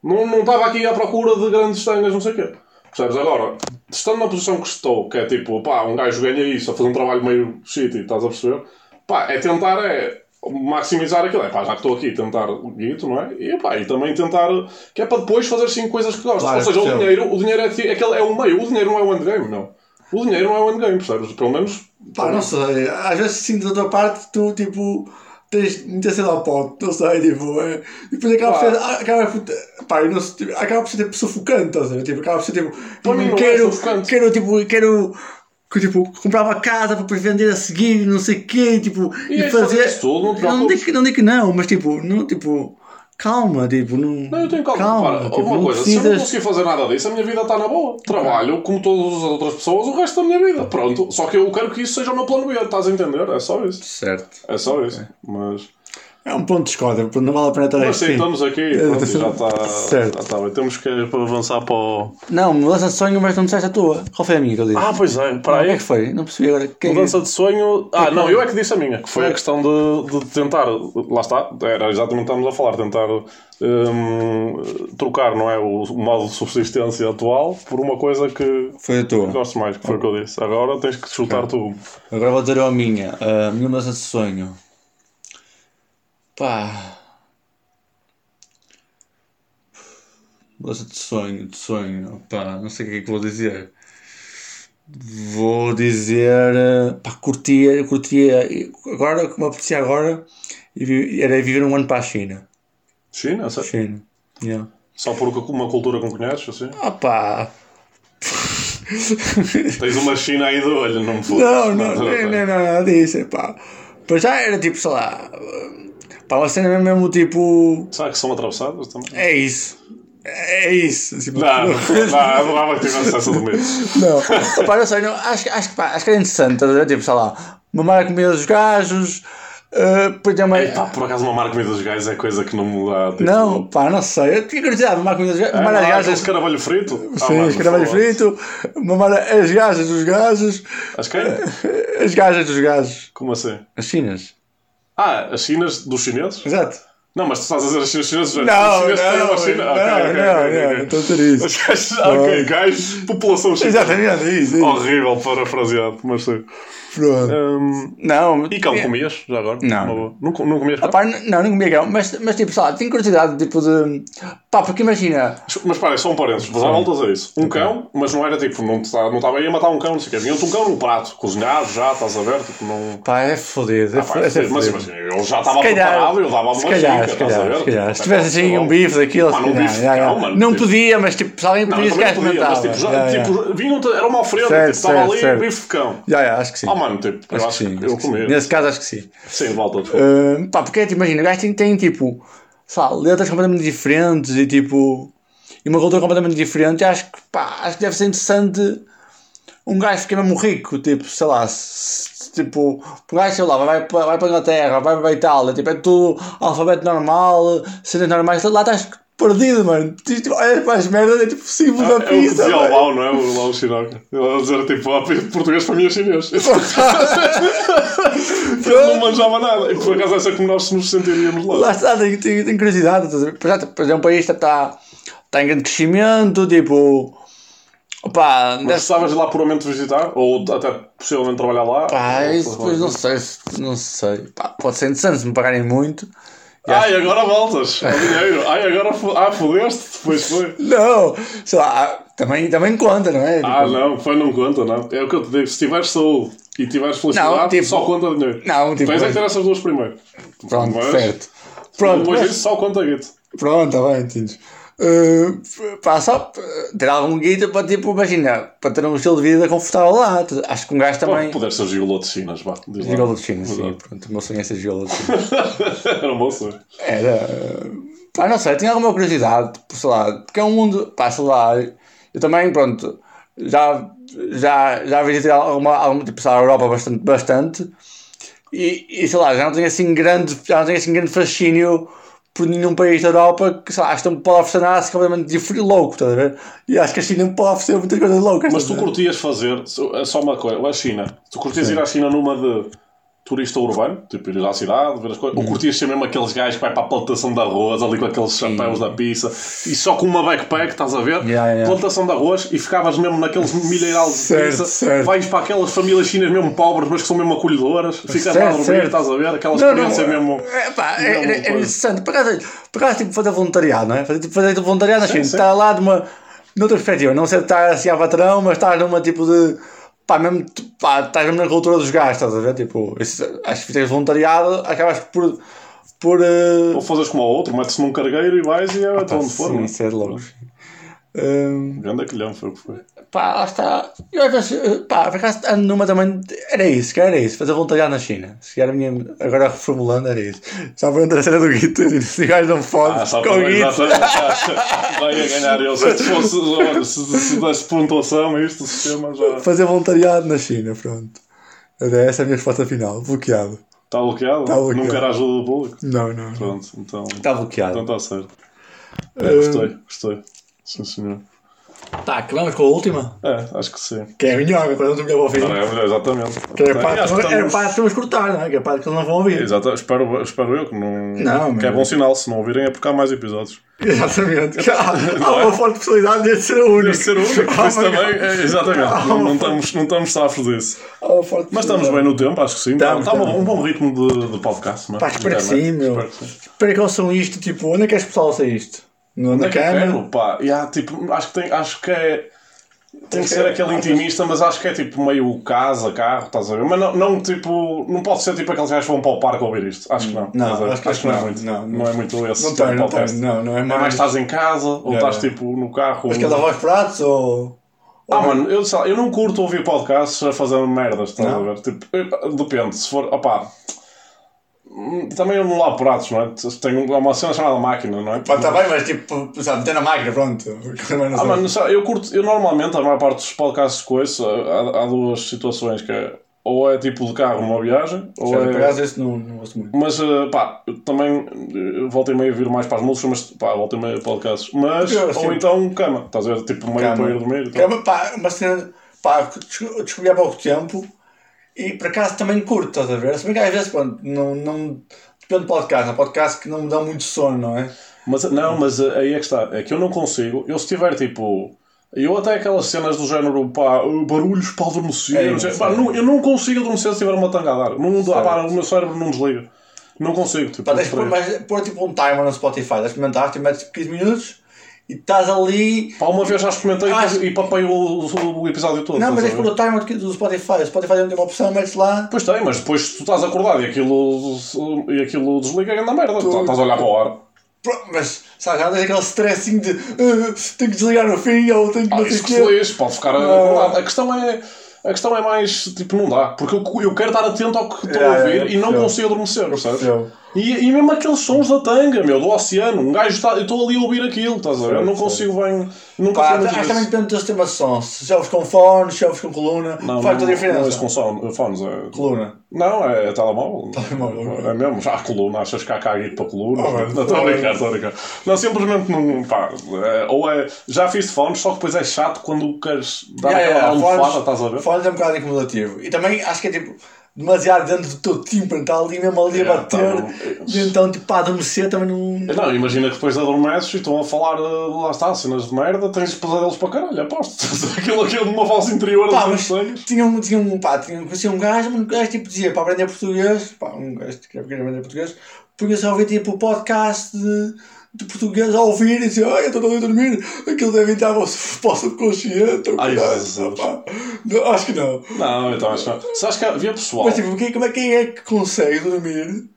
Não não estava aqui à procura de grandes tangas, não sei o quê. Percebes? Agora, estando na posição que estou, que é tipo, pá, um gajo ganha isso a fazer um trabalho meio shitty, estás a perceber? Pá, é tentar, é maximizar aquilo. É pá, já que estou aqui, tentar o guito, não é? E pá, e também tentar, que é para depois fazer sim coisas que gosto. Claro, Ou seja, o dinheiro, o dinheiro é, aquele, é o meio, o dinheiro não é o endgame, não. O dinheiro não é o endgame, percebes? Pelo menos. Pá, não sei. Às vezes sinto da tua parte tu, tipo, tens muita cedo ao pote, não sei, tipo, é, e depois acaba por ser, acaba por, pá, não tipo, acaba por ser tipo, sufocante, estás a ver? Tipo, acaba por ser tipo, Para mim não é quero, sufocante. quero, tipo, quero, que, tipo, comprar uma casa para depois vender a seguir, não sei o quê, tipo, E é fazer tudo, não não, digo, não digo que não, mas tipo, não, tipo, calma, tipo, não, Não, eu tenho calma. Repara, tipo, uma coisa, se eu não precisas, conseguir fazer nada disso, a minha vida está na boa. Trabalho como todas as outras pessoas o resto da minha vida. Pronto. Só que eu quero que isso seja o meu plano B, estás a entender? É só isso. certo, É só isso. Mas, é um ponto de porque não vale a pena estar mas sim, estamos aqui. Pronto, já está. Certo. Já está bem. Temos que avançar para o. Não, mudança de sonho, mas não disseste a tua. Qual foi a minha que eu disse? Ah, pois é. Para o que é aí. que foi? Não percebi agora. Quem Mudança de sonho. Ah, não, eu é que disse a minha, que foi a questão de, de tentar. Lá está, era exatamente o que estamos a falar, tentar hum, trocar, não é? O, modo de subsistência atual por uma coisa que Foi a tua. gosto mais, que foi o que eu disse. Agora tens que chutar tu. Agora vou dizer a minha. A minha mudança de sonho. Pá. Mudança de sonho, de sonho. Pá, não sei o que é que vou dizer. Vou dizer. eh, Pá, curtia, curtia. Agora, o que me apetecia agora era viver um ano para a China. China, sério? China. Yeah. Só por uma cultura que não conheces, assim? Ah pá. Tens uma China aí de olho, não me foda. Não, não, não, não, não, nada disso, pá. Para já era tipo, sei lá. Pá, uma cena mesmo tipo. Será que são atravessadas também? É isso. É isso. Tipo, Não, não, não, adorava que tivesse essa do medo. não. Pá, não sei, não, acho, acho, que, pá, acho que era interessante, estás a ver? Tipo, sei lá, mamar a comida dos gajos. Uh, depois também. Por acaso, mamar comida dos gajos é coisa que não me dá. Tipo, Não, pá, não sei. Eu tinha curiosidade de mamar a comida dos gajos. É, Mamar não, as há gajas. escaravelho frito? Ah, Sim, mano, escaravelho frito. Mamar as gajas dos gajos. As quem? As gajas dos gajos. Como assim? As chinas. Ah, as chinas dos chineses? Exato. Não, mas tu estás a dizer as chinas chinesas? Não, não, chineses não, uma China? não, Ok, ok, não, ok, não, ok. não estou a dizer isso. Os gajos, ok, gajos, população chinesa. Exatamente, é isso. é isso. Horrível, parafraseado, mas sim. Pronto. Hum, Não. e cão comias, já agora? Não. Não, não comias cão? Não, não comia cão, mas, mas tipo, sei lá, tenho curiosidade, tipo de. Pá, porque imagina. Mas para, só um parênteses, vou dar voltas a isso. Um cão, mas não era tipo, não estava não estava aí a matar um cão, não sei o quê. Vinha-te um cão num prato, cozinhado já, estás a ver? Tipo, não. Pá, é fodido. É Ah, pá, fodido. é mas imagina, eu já estava Se calhar- preparado, eu dava uma Se calhar, giga, se estás a calhar, ver? se calhar. Tipo, Se tivesse assim não. um bife daquilo, Pá, se não calhar, bife, não, mano, Não tipo- podia, mas tipo, se alguém podia, mas tipo, experimentava. Já, já. tipo, vinham, era uma oferenda, tipo, estava certo, ali certo. bife de cão. Já, já, acho que sim. Ah, mano, tipo, eu Acho que eu comia. Nesse caso, acho que sim. Sim, volta. Uh, pá, porque tipo, imagina, o gajo tem tipo, lá, letras completamente diferentes e tipo, e uma cultura completamente diferente. Acho que, pá, acho que deve ser interessante um gajo ficar mesmo rico, tipo, sei lá, se- tipo, o gajo, sei lá, vai, para- vai para a Inglaterra, vai para a Itália, tipo, é tudo alfabeto normal, cenas normais, lá estás perdido, mano. Tipo, olhas para as merdas, é tipo simples É da o que pizza. dizia o mano. Lau, não é? O Lau Chinoca. Ele a dizer tipo, ah, português para mim é chinês. Ele não manjava nada. E por acaso essa é como nós nos sentiríamos lá. Lá está, tenho, tenho, tenho curiosidade. Por exemplo, um país que está, está em grande crescimento, tipo. Pá, Mas deve- ir lá puramente visitar? Ou até possivelmente trabalhar lá? pá, isso depois não sei, se- não sei. Pá, pode ser interessante se me pagarem muito. Ai, agora voltas ao dinheiro. Ai, agora ah, fodeste. Depois foi. Não, sei lá, também, também conta, não é? Ah, Tipo, não, foi não conta, não. É o que eu te digo. Se tiveres saúde e tiveres felicidade, Não, tipo- só conta dinheiro. Não, tipo- Tens é que ter essas duas primeiro. Pronto, Mas- certo. Pronto, Depois mas- disso, só conta guito. Pronto, está bem, entendes. Uh, pá, só uh, ter algum guita para, tipo, imagina, para ter um estilo de vida confortável lá. Acho que um gajo também. Pode poder ser gigolô de Chinas, vá. Gigolo de China, sim, pronto. O meu sonho é ser gigolo de China. Era um bom sonho. Era. uh, Pá, não sei, tinha alguma curiosidade, tipo, sei lá, porque é um mundo. Pá, sei lá, eu também, pronto, já, já, já visitei alguma, alguma tipo, sei lá, a Europa bastante, bastante e, e sei lá, já não tenho assim grande, já não tenho assim grande fascínio por nenhum país da Europa que sei lá, acho que não pode oferecer nada assim, completamente diferente louco, estás a ver? E acho que a China me pode oferecer muitas coisas loucas. Mas tu curtias fazer, só uma coisa, a China, tu curtias ir à China numa de turista urbano, tipo ir à cidade, ver as coisas, ou curtias ser mesmo aqueles gajos que vai para a plantação de arroz, ali com aqueles chapéus da pizza, e só com uma backpack, estás a ver? Yeah, yeah. Plantação de arroz, e ficavas mesmo naqueles milheiral de pizza, vais para aquelas famílias chinas mesmo pobres, mas que são mesmo acolhedoras, ficas lá a dormir, certo. estás a ver? Aquela Não, não, experiência mesmo. É, pá, mesmo era, era coisa. interessante. Por acaso, por acaso, tipo, fazer voluntariado, não é? Fazer, tipo, fazer voluntariado na China. Estar lá de uma. noutra perspectiva. Não ser estar assim a patrão, mas estar numa tipo de. Pá, mesmo. pá, estás mesmo na cultura dos gajos, estás a ver? Tipo, isso, acho que fizeres voluntariado, acabas por. por. eh, Ou fazes como ao outro, metes-te num cargueiro e vais e é até onde for. sim, é? isso é de louco. Hum, Grande aquilhão foi o que foi. pá, lá está. Eu às vezes, pá, por acaso ando numa também. Era isso, que era isso, fazer voluntariado na China. Se era a minha. Agora reformulando, era isso. Só para entrar a cena do Guito, se gajos não fodem Ah, com Guito. exatamente. Vai a ganhar ele. Se fosse, olha, se, se desse pontuação, isto, o sistema já Fazer voluntariado na China, pronto. Essa é a minha resposta final. Bloqueado. está bloqueado. Tá bloqueado. Não quer a ajuda do público. Não, não. não. Pronto, então Está bloqueado. então está certo. É, gostei, gostei. Sim, senhor. Tá, acabamos com a última. É, acho que sim. Que é a minhoca, quando não melhor ouvir. É, exatamente. Que é E parte, acho que é estamos- parte que temos que cortar, não é? Que é parte que eles não vão ouvir. Exato, espero, espero eu que não. Não, que é bom sinal, se não ouvirem é porque há mais episódios. Exatamente. Que há, há uma forte possibilidade de ser o único. Deve ser o único, por isso também. é, exatamente. Não, não, estamos, não estamos safos disso. Mas estamos bem no tempo, acho que sim. Estamos, está um, estamos. bom ritmo de, de podcast. Não é? Pá, espero que sim, meu. Que. Espero que ouçam isto, tipo, onde é que és pessoal ouça isto? No, Onde é que câmara? quero? Pá, yeah, tipo, acho, que tem, acho que é. Tem que ser aquele intimista, mas acho que é tipo meio casa, carro, estás a ver? Mas não, não tipo. Não pode ser tipo aqueles gajos que vão para o parque ouvir isto. Acho que não. Não, ver? acho que acho que não é muito. Não, Não, é muito esse. Não tipo tem, não tem. Não, não é É mais. mais estás em casa ou estás tipo no carro. Mas que é lavar os pratos ou. Ah, mano, eu, eu não curto ouvir podcasts a fazer merdas, estás a ver? Tipo, depende, se for. Opá. Também eu não lavo pratos, não é? Tenho uma cena chamada máquina, não é? Pá, tá bem, mas tipo, sabe, meter na máquina, pronto. Também Ah, mano, sabe, eu curto, eu normalmente, a maior parte dos podcasts que ouço, há, há duas situações que é, ou é tipo de carro numa viagem, ou por é... acaso esse não, não gosto muito. Mas, eh, pá, também eh, voltei meio a vir mais para as músicas, mas, pá, voltei meio a podcasts. Mas, Eu, assim, ou então cama, estás a ver, tipo meio Cama. para ir dormir. É uma, pá, uma cena, pá, descobri há pouco tempo e por acaso também curto, estás a ver? Se bem que às vezes, pronto, não, não, depende do podcast, há podcasts que não me dão muito sono, não é? Mas, não, mas eh, aí é que está, é que eu não consigo, eu se tiver tipo... Eu até aquelas cenas do género, pá, barulhos para adormecer, É, não pá, não- eu não consigo adormecer se tiver uma tanga a dar. Não, pá, o meu cérebro não desliga. Não consigo, tipo, Pá, tens de pôr, mas, pôr tipo um timer no Spotify, tens de experimentar, tipo, metes 15 minutos e estás ali. Pá, uma vez já experimentei Ah, e, papei o, o, o episódio todo. Não, mas tens pôr o timer do Spotify. O Spotify tem uma opção, metes lá. Pois tem, mas depois tu estás acordado e aquilo, e aquilo desliga e anda merda. Tu- Estás a olhar para a hora. Mas, sabe, já tens aquele stressinho de "Ah, tenho que desligar no fim ou tenho que Ah, não sei que lixe, pode ficar acordado. A questão é. A questão é mais, tipo, não dá. Porque eu, eu quero estar atento ao que estou Yeah, a ouvir yeah, e não consigo adormecer, percebes? E, e mesmo aqueles sons da tanga, meu, do oceano. Um gajo está. Eu estou ali a ouvir aquilo, estás a ver? Eu não consigo bem. Não Pá, consigo acho que também depende do sistema de som. Se ouves com fones, se ouves com coluna, não, faz toda a não, não é diferença. com som, fones, é. Coluna. Não, é telemóvel. Telemóvel. É mesmo, já a coluna, achas que há caguito para a coluna? Oh, mano, não, estou a brincar, estou a brincar. Não, simplesmente não. Pá, é, ou é. Já fiz fones, só que depois é chato quando queres dar Yeah, aquela yeah, almofada, estás a ver? Fones é um bocado incomodativo. E também acho que é tipo. Demasiado dentro do teu tímpano, está ali mesmo ali a Yeah, bater. tá e então, tipo, para adormecer também não. Não, imagina que depois adormeces e estão a falar, uh, lá está, cenas de merda, tens pesadelos para caralho, aposto. Aquilo aqui é uma voz interior Pá, dos mas sonhos. tinha um, tinha um, pá, tinha, conhecia um gajo, mas um gajo tipo dizia para aprender português, pá, um gajo que queria aprender português, porque eu só ouvia tipo podcast de, de português a ouvir e dizia, ai, eu estou a dormir, aquilo deve entrar para o para o subconsciente, ou Ai. Não, acho que não. Não, então acho que não. Se acho que havia pessoal. Mas tipo, quem, como é, quem é que consegue dormir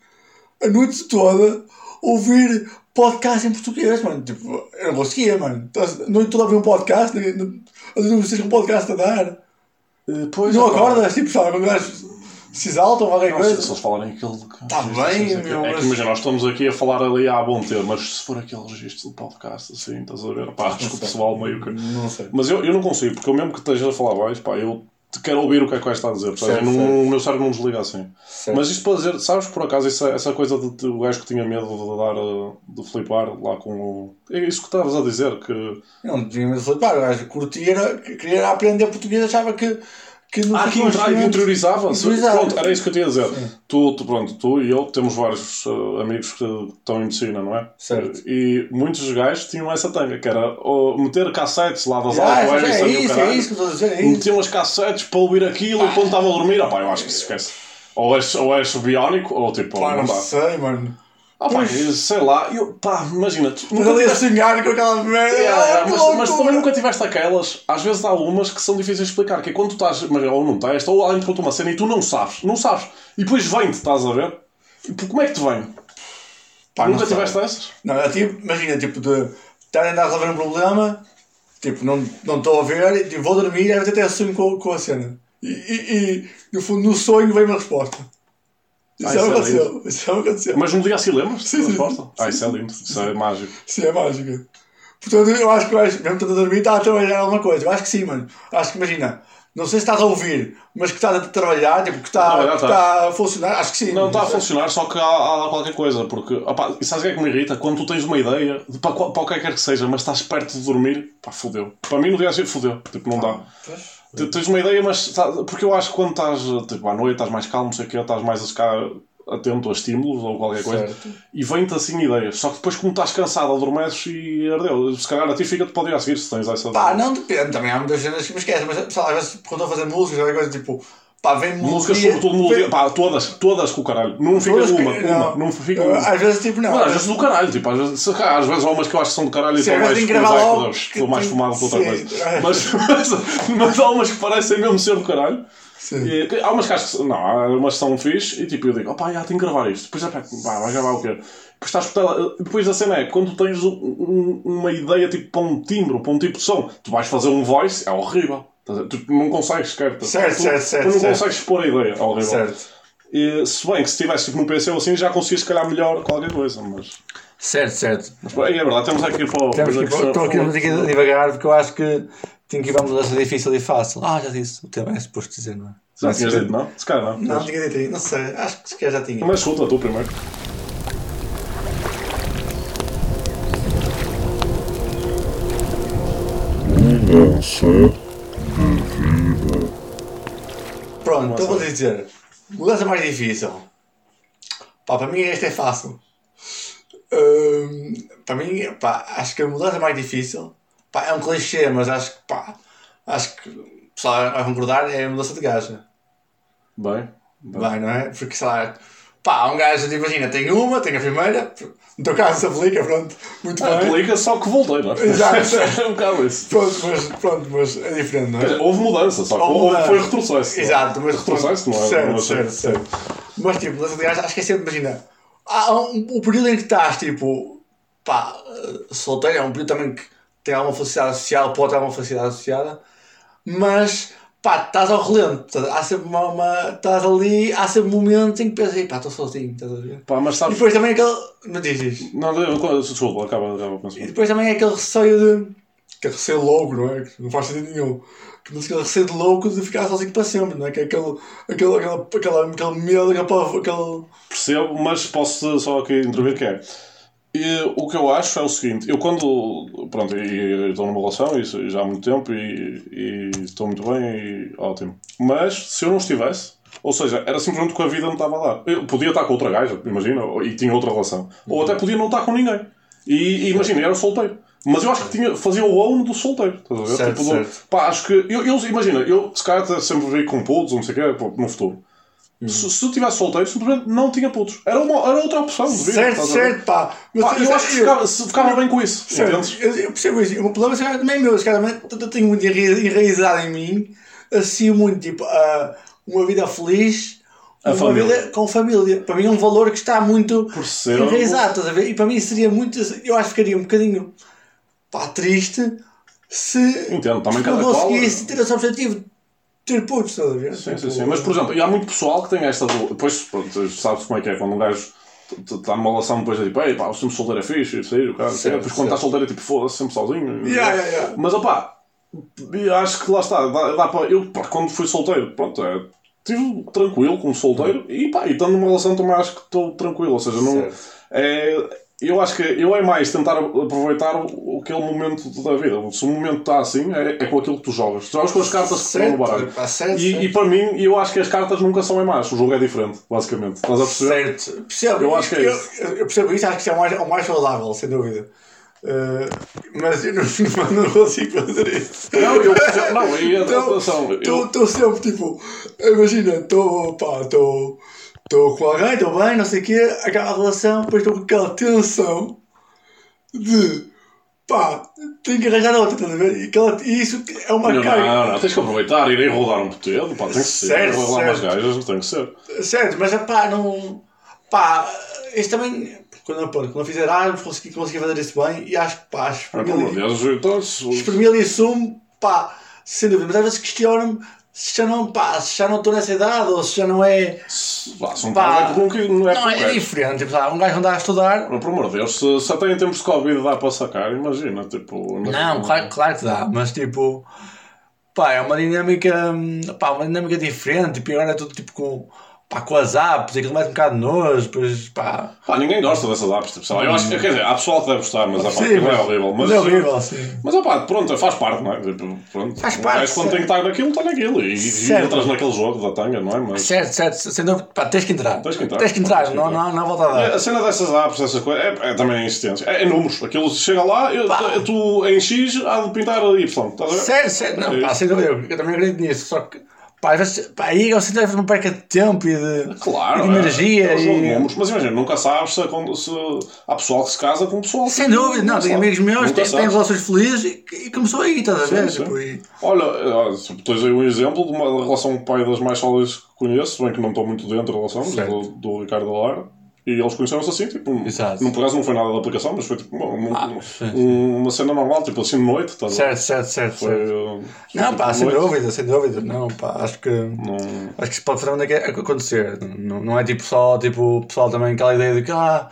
a noite toda ouvir podcast em português, mano? Tipo, eu não conseguia, mano. Estás a noite toda a ouvir um podcast, não, não, não vocês com um podcast a dar. Eh, Pois, Não acordas, tipo, sabe, quando se exaltam ou qualquer coisa. se eles falarem aquilo. Tá registro, bem, meu, É que mas- imagina, nós estamos aqui a falar ali há bom tempo, mas se for aquele registro do podcast, assim, estás a ver? Pá, acho que o pessoal meio que. Não sei. Mas eu, eu não consigo, porque eu mesmo que esteja a falar baixo, pá, eu te quero ouvir o que é que o gajo está a dizer. Portanto, Certo, não- certo. o meu cérebro não desliga assim. Certo. Mas isto para dizer, sabes por acaso, essa, essa coisa de, de o gajo que tinha medo de dar, de flipar lá com o. É isso que estavas a dizer, que. Eu não tinha medo de flipar, o gajo curtia, queria aprender português, achava que. Que no Ah, que entra- que interiorizava. Interiorizava. Pronto, era isso que eu tinha a dizer. Tu, tu, pronto, tu e eu temos vários eh, amigos que estão em medicina, não é? Certo. E muitos gajos tinham essa tanga, que era oh, meter cassetes lá das Ah, aulas é, é isso, é isso que eu estou a dizer, é. Metiam as cassetes para ouvir aquilo e quando estava a dormir, ah, pá, eu acho que se esquece. Ou és, ou és biónico, ou tipo, Pá, não não sei, mano. Ah, pá, sei lá, eu, pá, imagina, tu nunca ali a sonhar com aquela merda. Yeah, mas, mas também nunca tiveste aquelas. Às vezes há umas que são difíceis de explicar. Que é quando tu estás, mas, ou num teste, ou alguém te conta uma cena e tu não sabes, não sabes. E depois vem-te, estás a ver? E como é que te vem? Pá, não nunca tiveste essas? Não, eu tipo, imagina, tipo, de estar a andar a resolver um problema, tipo, não não estou a ver, e, tipo, vou dormir e às vezes até sonho com, com a cena. E, e, e, no fundo, no sonho vem uma resposta. Isso Ah, já isso é aconteceu. Isso já me aconteceu. Mas num dia assim lembras? Sim, sim. Ah, isso é lindo, isso é mágico. Sim, é mágica. Portanto, eu acho que gajo, mesmo estando a dormir, está a trabalhar alguma coisa. Eu acho que sim, mano. Acho que imagina, não sei se estás a ouvir, mas que estás a trabalhar, tipo, que está, que tá. está a funcionar, acho que sim. Não está a sei. funcionar, só que há, há qualquer coisa. Porque, opá, e sabes o que é que me irrita? Quando tu tens uma ideia, de- para, para o que quer que seja, mas estás perto de dormir, pá, fodeu. Para mim, no dia a seguir, fodeu. Tipo, não dá. Pois. Tu Tens uma ideia, mas porque eu acho que quando estás tipo, à noite, estás mais calmo, não sei o quê, estás mais a ficar atento a estímulos ou qualquer coisa Certo. e vem-te assim ideias. Só que depois, como estás cansado, adormeces e ardeu. Se calhar a ti fica-te para o dia a seguir se tens essa. Pá, não depende, também há muitas cenas que me esquecem, mas sei lá, às vezes quando estou a fazer qualquer coisa tipo, pá, vem Músicas, melodia- sobretudo melodia. Pá, todas, todas com o caralho. Não fica Todas que- uma, uma, não fica uma. Às vezes tipo, não. Mas às vezes do caralho, tipo, às vezes, se às vezes há umas que eu acho que são do caralho e estão mais tem que mais fumado que outra coisa. Mas, mas, mas há umas que parecem mesmo ser do caralho. Sim. E, há umas que acho que não, há umas que são fixe e tipo eu digo, opá, já tenho que gravar isto. Depois é pá, vai gravar o quê? Depois estás Depois a cena é quando tu tens um- um- uma ideia tipo para um timbre, para um tipo de som, tu vais fazer um voice, é horrível. Tu não consegues sequer. tu- Certo, tu, certo, certo, Tu não certo. consegues pôr a ideia, é horrível. Certo. E, se bem que se tivesse tipo, no PC ou assim já conseguias se calhar melhor qualquer coisa, mas. Certo, certo. Mas pá, é verdade, temos aqui para o. Temos estou aqui muito aqui a divagar porque eu acho que tenho que ir para uma mudança difícil e fácil. Ah, já disse. O tema é suposto dizer, não é? Já tinhas dito, não? Se calhar não. Não, Mas- tinha dito aí. Não sei. Acho que se calhar já tinha. Mas chuta tu primeiro. Mudança de vida. Pronto, então vou dizer. Mudança mais difícil. Pá, para mim esta é fácil. Hum, para mim, pá, acho que a mudança mais difícil. Pá, é um clichê, mas acho que, pá, acho que o pessoal vai concordar, é a mudança de gaja. Bem. bem. Vai, não é? Porque, sei lá, pá, um gajo, tipo, imagina, tem uma, tem a primeira, no teu caso se aplica, pronto, muito bem. Aplica só que voltei, não é? Exato. é um bocado isso. Pronto, mas, pronto, mas é diferente, não é? dizer, Houve mudança, só que Houve houve, foi retrocesso. Exato, mas Retrocesso, não é? Certo, não é certo, certo. Mas tipo, mudança de gajo, acho que é sempre, imagina, há um, o período em que estás, tipo, pá, solteiro, é um período também que tem alguma felicidade social, pode ter alguma felicidade associada, mas, pá, estás ao relento, há sempre uma, uma- estás ali, há sempre momentos em que pensas, "Ei, pá, estou sozinho, estás a ver? Pá, mas E sabes. depois também aquele, não diz isso. Não, desculpa, acaba, acaba a E pensar. depois também é aquele receio de. aquele receio louco, não é? Que não faz sentido nenhum. Que não aquele receio de louco de ficar sozinho para sempre, não é? Que é aquele, aquele, aquele, aquele, aquele medo, aquele, aquele. Percebo, mas posso só aqui intervir que é. E, o que eu acho é o seguinte, eu quando. Pronto, estou numa relação e já há muito tempo e, estou muito bem e ótimo. Mas se eu não estivesse, Ou seja, era simplesmente que a vida não estava lá. Eu podia estar com outra gaja, imagina, e tinha outra relação. Ou até podia não estar com ninguém. E, e imagina, era solteiro. Mas eu acho que tinha, fazia o own do solteiro. Estás a ver? Certo, do- certo. pá, acho que. Eu, eu- imagina, eu se calhar sempre vi com putos, ou não sei o quê, no futuro. Hum. Se, se eu tivesse solteiro, simplesmente não tinha putos. Era, uma, era outra opção de vida. Certo, certo, pá. Mas Pá, eu acho que ficava, se ficava bem com isso. Certo, eu, eu percebo isso. O meu problema calhar, também é meu. Se calhar, eu tenho muito enra- enraizado em mim. Assim, muito tipo, ah, uma vida feliz. A uma família. vida com família. Para mim é um valor que está muito Por ser- enraizado, ver? E para mim seria muito. Eu acho que ficaria um bocadinho pá, triste se Entendo, também cada qual- conseguisse ter esse objetivo ter putos, estás a ver? Sim, sim, Tipo, sim. Mas, por exemplo, e há muito pessoal que tem esta. Depois, pronto, sabes como é que é? Quando um gajo está numa relação, depois é tipo, ei pá, o sempre solteiro é fixe, sair, o cara. Certo, Depois quando está solteiro é tipo, foda-se, sempre sozinho. Yeah, yeah, yeah. Mas opá, acho que lá está. Dá, dá para, eu, pá, quando fui solteiro, pronto, é. Estive tranquilo como solteiro e pá, e estando numa relação também acho que estou tranquilo, ou seja, não. Certo. É, eu acho que eu é mais tentar aproveitar o, aquele momento da vida. Se o momento está assim, é, é com aquilo que tu jogas. Tu jogas com as cartas que estão no baralho. Certo, E, certo. e para mim, eu acho que as cartas nunca são em más. O jogo é diferente, basicamente. Estás a perceber? Certo, percebo. Eu acho que é eu, isso. eu- percebo isso, acho que isso é o mais, o mais saudável, sem dúvida. Uh, mas eu não, não consigo fazer isso. Não, eu não, e Então, atenção, eu- Estou sempre tipo, imagina, estou pá, estou estou com alguém, estou bem, não sei o quê, acaba a relação, depois estou com aquela tensão de pá, tenho que arranjar outra, estás a ver? E, aquela, e isso é uma Não, carga. não, não, tens que aproveitar, irei rodar um potedo, pá, tem que ser. Certo, rodar umas certo. gajas, tem que ser. Certo, mas pá, não. Pá, isso também. Quando, quando eu fizer Erasmus, consegui, consegui fazer isso bem e acho que pá, Ah, espremi de ali, espremi ali sumo, pá, sem dúvida. Mas às vezes questiono-me já não, pá, se já não estou nessa idade ou se já não é. se- pá, são Pá, não, que não é Não, é correto. diferente. Tipo, um gajo anda a estudar. Mas, Pelo amor de Deus, se, se até em tempos de Covid dá para sacar, imagina, tipo... Não, claro, claro que dá, mas tipo. Pá, é uma dinâmica. Pá, uma dinâmica diferente. Tipo, agora é tudo tipo com. Pá, com as apps, aquilo mete um bocado de nojo, depois pá. Pá, ninguém gosta dessas apps, tipo, sei lá, eu acho que, quer dizer, há pessoal que deve gostar, mas, é, pá, aquilo é horrível. Mas, é horrível, sim. Mas opá, pronto, faz parte, não é? Tipo, pronto, Faz parte, gajo quando tem que estar naquilo, está naquilo. E, e entras naquele jogo da tanga, não é? Mas Certo, certo, sem dúvida. Pá, tens que entrar. Tens que entrar. Tens que entrar, Tens que não, entrar. não, não há volta a dar. a cena dessas apps, essas coisas, é, é também insistência. É, é números. Aquilo chega lá, eu, tu em X há de pintar Y. Estás a ver? Certo, certo. Não, É pá, sem dúvida, eu também acredito nisso. Só que, pá, aí às vezes uma perca de tempo e de, Claro, e de energia. é, é um de e... números. Mas imagina, nunca sabes se, se há pessoal que se casa com pessoal que Sem dúvida, não, tenho sabe. amigos meus que têm, sabes. relações felizes e, e começou aí, estás a ver? Sim, Tipo, e- Olha, tipo, tens aí um exemplo de uma relação pai das mais sólidas que conheço, bem que não estou muito dentro da relação, mas Certo. do, do Ricardo Lara. E eles conheceram-se assim, tipo, Exato. não, por acaso não foi nada da aplicação, mas foi tipo uma, uma, Ah, um- uma cena normal, tipo assim de noite, ver? Certo, certo, certo. Foi, certo. uh, Não, tipo, pá, sem noite. dúvida, sem dúvida. Não, pá, acho que. Não, Acho que isso pode realmente acontecer. Não, não é tipo só, tipo, o pessoal também aquela ideia de que, ah,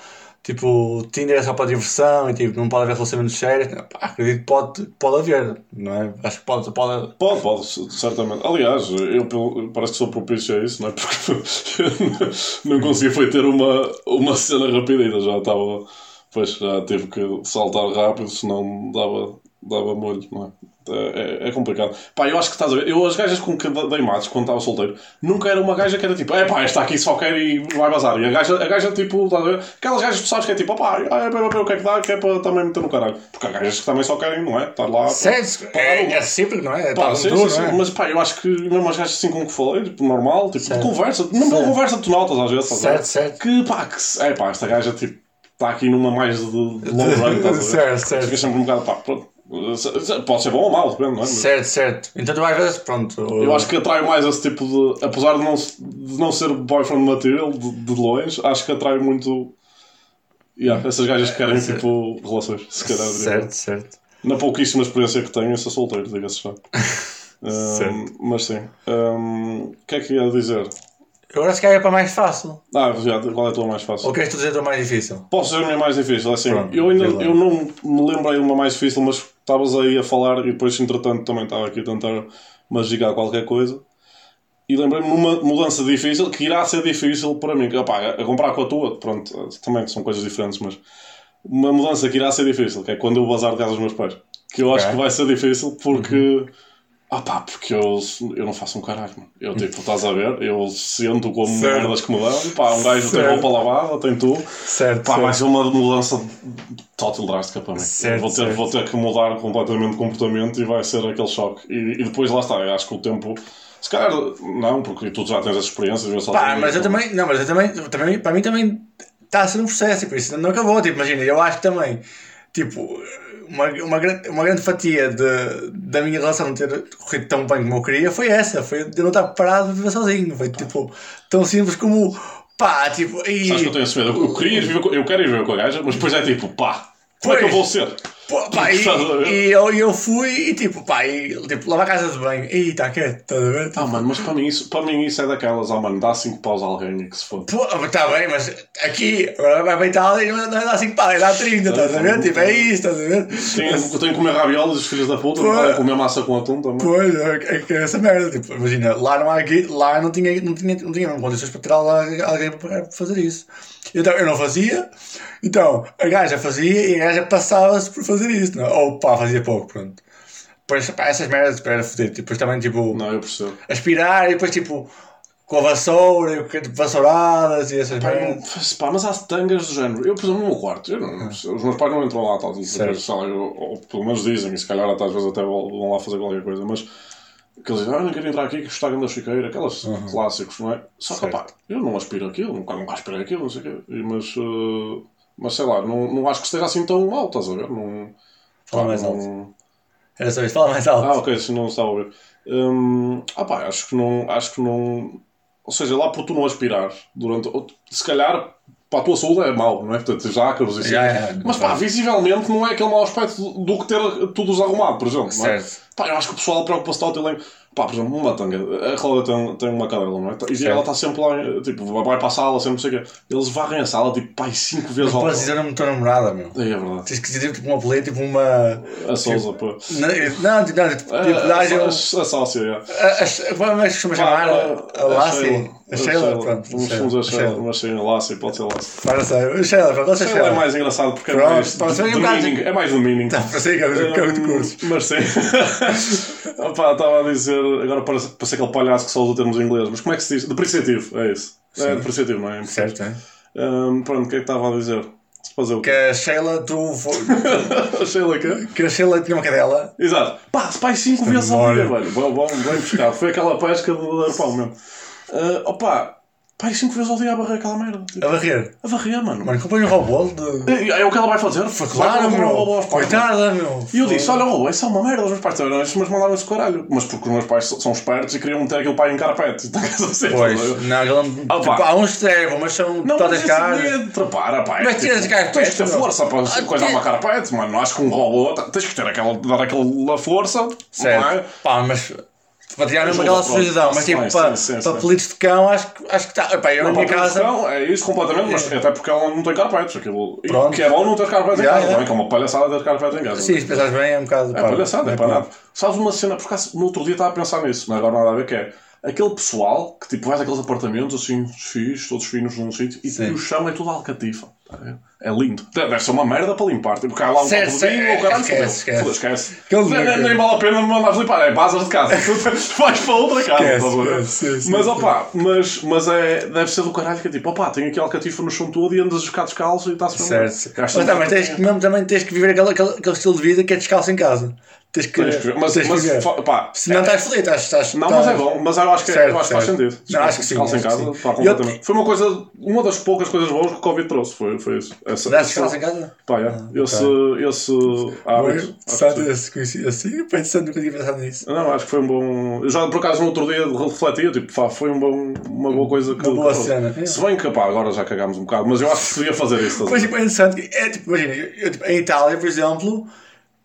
tipo, Tinder é só para diversão e tipo, não pode haver relacionamentos sérios. Pá, acredito que pode, pode haver, não é? Acho que pode, pode. Pode, pode, certamente. Aliás, eu parece que sou propício a isso, não é? Porque não consegui foi ter uma, uma cena rápida ainda, já estava. Pois já tive que saltar rápido, senão dava, dava molho, não é? É, é complicado. Pá, eu acho que estás a ver. Eu, as gajas com que dei matos quando estava solteiro, nunca era uma gaja que era tipo, é pá, esta aqui só quer e vai bazar. E a gaja, a gaja tipo, estás a ver? Aquelas gajas que tu sabes que é tipo, opá, é para ver o que é que dá, que é para também meter no caralho. Porque há gajas que também só querem, não é? Estar lá. Certo, é, é sempre, não é? Pá, Tá sim, tudo, sim, é? Mas pá, eu acho que mesmo as gajas assim com que falei, tipo, normal, tipo, Certo. de conversa, mesmo Certo. conversa tu notas às vezes, estás? Certo, certo. Que pá, que é pá, esta gaja tipo, está aqui numa mais de, de long run, estás a ver? Certo, certo. Fica sempre um bocado, pá, pronto. Pode ser bom ou mau, depende, não é? Mas Certo, certo. Então tu às vezes, pronto. Eu acho que atrai mais esse tipo de. Apesar de não, de não ser boyfriend material, de, de longe, acho que atrai muito. Yeah, essas gajas que querem Certo. tipo relações, se calhar. Certo, certo. Na pouquíssima experiência que tenho, eu sou solteiro, diga-se já. Um, Certo. mas sim. Um, O que é que ia dizer? Agora se calhar é para mais fácil. Ah, já, qual é a tua mais fácil? Ou queres tu dizer a tua mais difícil? Posso dizer a minha mais difícil? Assim, Pronto, eu ainda eu não me lembrei de uma mais difícil, mas estavas aí a falar e depois, entretanto, também estava aqui a tentar magigar qualquer coisa. E lembrei-me de uma mudança difícil que irá ser difícil para mim. Que, opá, a comparar com a tua, pronto, também são coisas diferentes, mas uma mudança que irá ser difícil, que é quando eu bazar de casa dos meus pais. Que eu acho Ok. que vai ser difícil porque Ah pá, porque eu, eu não faço um caralho. Eu tipo, estás a ver, eu sinto como Certo. merdas que me dão. Pá, um gajo tem Certo. roupa lavada, tem tudo. Certo, Pá, vai certo. ser uma mudança total drástica para mim. Certo, vou, ter, certo. vou ter que mudar completamente de comportamento e vai ser aquele choque. E, e depois lá está, eu acho que o tempo. Se calhar não, porque tu já tens as experiências. Eu só Pá, mas eu também, não, mas eu também, também para mim também está a ser um processo, tipo, isso não acabou, tipo, imagina, eu acho que também, tipo, uma, uma, grande, uma grande fatia de, da minha relação não ter corrido tão bem como eu queria foi essa, foi de eu não estar preparado para viver sozinho, foi tipo, tão simples como, pá, tipo, e... Sabes que eu tenho esse medo? Eu, queria viver com, eu quero ir viver com a gaja, mas depois é tipo, pá, como é que eu Pois. vou ser? Pô, pá, e, e eu, eu fui e tipo, pá, e, tipo, lavar a casa de banho, e está quieto, estás a ver? Ah, mano, mas para mim isso, para mim isso é daquelas, oh mano, dá 5 paus a alguém e que se foda. Pô, está bem, mas aqui, agora vai a Itália e não é dar 5 pau, é dar 30, estás a ver? Tipo, é isso, estás a ver? Tenho, eu tenho que comer raviolis, os filhos da puta, Pô. não comer massa com atum também. Pois, é, é que é essa merda, tipo, imagina, lá não há aqui, lá não tinha, não tinha, não tinha condições para ter lá alguém para pagar para fazer isso. Então eu não fazia, então a gaja fazia e a gaja passava-se por fazer isso, não? é? ou pá, fazia pouco, pronto. Depois, pá, essas merdas era foder, depois também tipo, Não, eu percebo. aspirar e depois tipo, com a vassoura, e tipo, vassouradas e essas Pá, merdas. pá, mas há tangas do género. Eu, por exemplo, no meu quarto, eu não, os meus pais não entram lá, tal, depois, lá, eu- ou pelo menos dizem, e se calhar até às vezes até vão lá fazer qualquer coisa, mas que eles dizem, ah, não quero entrar aqui que está da chiqueira, aquelas clássicos, não é? Só que, pá, eu não aspiro aquilo, nunca, nunca aspirei aquilo, não sei o quê, mas, eh, mas sei lá, não, não acho que esteja assim tão mal, estás a ver? Não, Fala mais não- alto. Era só isso, fala mais alto. Ah, ok, se não estava a ouvir. Hum, ah pá, acho que não. Acho que não. Ou seja, lá por tu não aspirar durante. Se calhar para a tua saúde é mau, não é? Portanto, já e assim. É, Mas pá, visivelmente não é aquele mau aspecto do que ter tudo desarrumado, por exemplo. Não é? Certo. Pá, eu acho que o pessoal preocupa-se tanto. Ele, pá, por exemplo, uma tanga. A Cláudia tem, tem uma cadela, não é? E Certo. ela está sempre lá, tipo, vai para a sala, sempre não sei o quê. Eles varrem a sala, tipo, pai, cinco vezes ao Podes dizer o da tua namorada, meu. É, é verdade. Tens que dizer tipo um apelido, tipo uma. A Sousa, pô. Não, não, tipo, não, tipo, A, tipo, a, a, a sócia, é. a- a- Como é que se costuma chamar? A, a Lassie? A Sheila, pronto. Vamos a a Sheila, mas sim, a Lassie, pode ser Lassie. Para sei, a Sheila, pronto, a Sheila é mais engraçado porque é mais meaning, é mais do meaning. Tá, para ser que é o é o de curso. Mas sim. Opa, estava a dizer, agora parece, parece aquele palhaço que só usa termos em inglês, mas como é que se diz? Depreciativo, é isso. É Sim. depreciativo, não é? Certo, é? Hum, pronto, o que é que estava a dizer? Se fazer o Que a Sheila, tu. fo- A Sheila quê? Que a Sheila tinha uma cadela. Exato. Pá, pai, cinco vezes ao memória. dia, velho. Bom, bom, bem pescado. Foi aquela pesca do arpão mesmo. Uh, opa, pai, cinco vezes ao dia a varrer aquela merda. Tipo, A varrer. a varrer, mano. Mano, comprei um robô de. É, é o que ela vai fazer. Foi Claro, meu. Coitada, meu. E eu disse: Olha, oh, isso é uma merda. Os meus pais disseram isso, mas mandaram isso caralho. Mas porque os meus pais são espertos e queriam meter aquilo para em carpete. Então, quer dizer, Pois, a não, ele não. Ah, Tipo, há uns que mas são Não, todas mas caras. é de trapar, pá. Mas tiras de carpete, Tens que ter força para Ah, coisar tem- uma carpete, mano. Não acho que um robô. Tens que ter aquela, dar aquela força. Não é? Certo. Pá, mas. Para tirar mesmo aquela sujidão, mas tipo, para, apelidos de cão, acho, que- acho que está. Pá, eu Não, na minha casa. produção, é isso completamente, mas até porque ela não tem carpetes. Aquilo, Pronto. que é bom não ter carpetes em Já, casa, já. não é? Que é uma palhaçada ter carpetes em casa. Sim, se pensares bem, é um bocado. É palhaçada, é para nada. Sabes uma cena, por acaso, no outro dia estava a pensar nisso, não é agora nada a ver, que é aquele pessoal que tipo vai daqueles apartamentos assim, fios, todos finos num sítio, e, e o chão é tudo alcatifa. Tá? É lindo. Deve ser uma merda para limpar. Tipo, cá lá um Certo, copo de vinho, certo. o caralho, Esquece, esquece. Foda, esquece. Nem, nem, nem vale a pena me mandares limpar, é basas de casa. Vais para outra casa. Esquece, sim, mas opá, mas, mas é, deve ser do caralho que é tipo, opá, tem aqui alcatifa no chão todo e andas a ficar descalço e está-se mesmo. Certo. Mas, tá, muito mas tens que, mesmo também tens que viver aquele, aquele, aquele estilo de vida que é descalço em casa. Tens que, Tens que. Mas, tens que mas fa- pá, Se não estás feliz, estás. estás Não, mas é bom, mas eu acho que, Certo, eu acho que faz sentido. Não, acho que sim, Descalço em acho que casa, sim. pá, E completamente. Foi uma coisa, uma das poucas coisas boas que o Covid trouxe, foi, foi isso. Essa, Dás esse- descalço em casa? Pá, é. esse, esse hábito. acho que Sabe sim. esse conhecido assim? Pensando, nunca tinha pensado nisso. Não, acho que foi um bom. Eu já por acaso no outro dia refletia, tipo, pá, foi um bom, uma boa coisa que. Uma boa que- cena. é. Se bem que, pá, agora já cagámos um bocado, mas eu acho que devia fazer isso. ver? tipo, é interessante. É, tipo, imagina, eu, tipo, em Itália, por exemplo,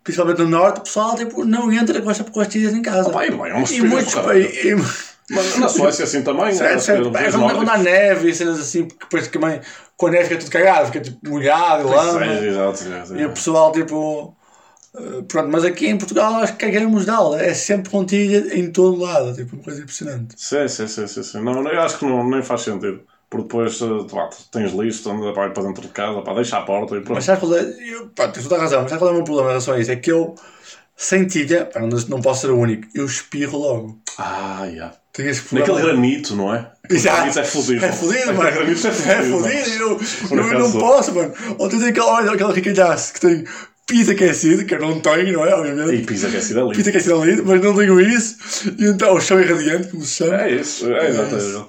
principalmente no Norte, o pessoal tipo, não entra com as pastilhas em casa. Pá, e bem, é uma e muitos países. Mas na Suécia assim também. Certo, acho certo. que É quando, nórdicos- neve e cenas assim, porque depois também com a neve fica tudo cagado, fica tipo molhado, lama. É, exato, E o pessoal, tipo. eh, Pronto, mas aqui em Portugal acho que cagamos de aula. É sempre contigo em todo lado. Tipo, uma coisa impressionante. Sim, sim, sim, sim, sim. Não, eu acho que não, nem faz sentido. Porque depois eh, pá, tens lixo, anda para dentro de casa, pá, deixa a porta e pronto. Mas sabes qual é? Eu, pá, tens toda a razão, mas sabes qual é o meu problema em relação a isso? É que eu Sentilha, pá, não, não posso ser o único. Eu espirro logo. Ah, yeah. Tenho esse Naquele granito, não é? Já. Granito é fodido. É fodido, Aquele mano. granito é É fodido. fodido. Eu, não posso, mano. Ontem tem aquele, olha, aquele ricalhaço que tem pizza aquecido, que eu não tenho, não é? Obviamente. E pisa aquecida ali. Pizza aquecida ali, mas não tenho isso. E então o chão irradiante, como se chama. É isso, é exatamente.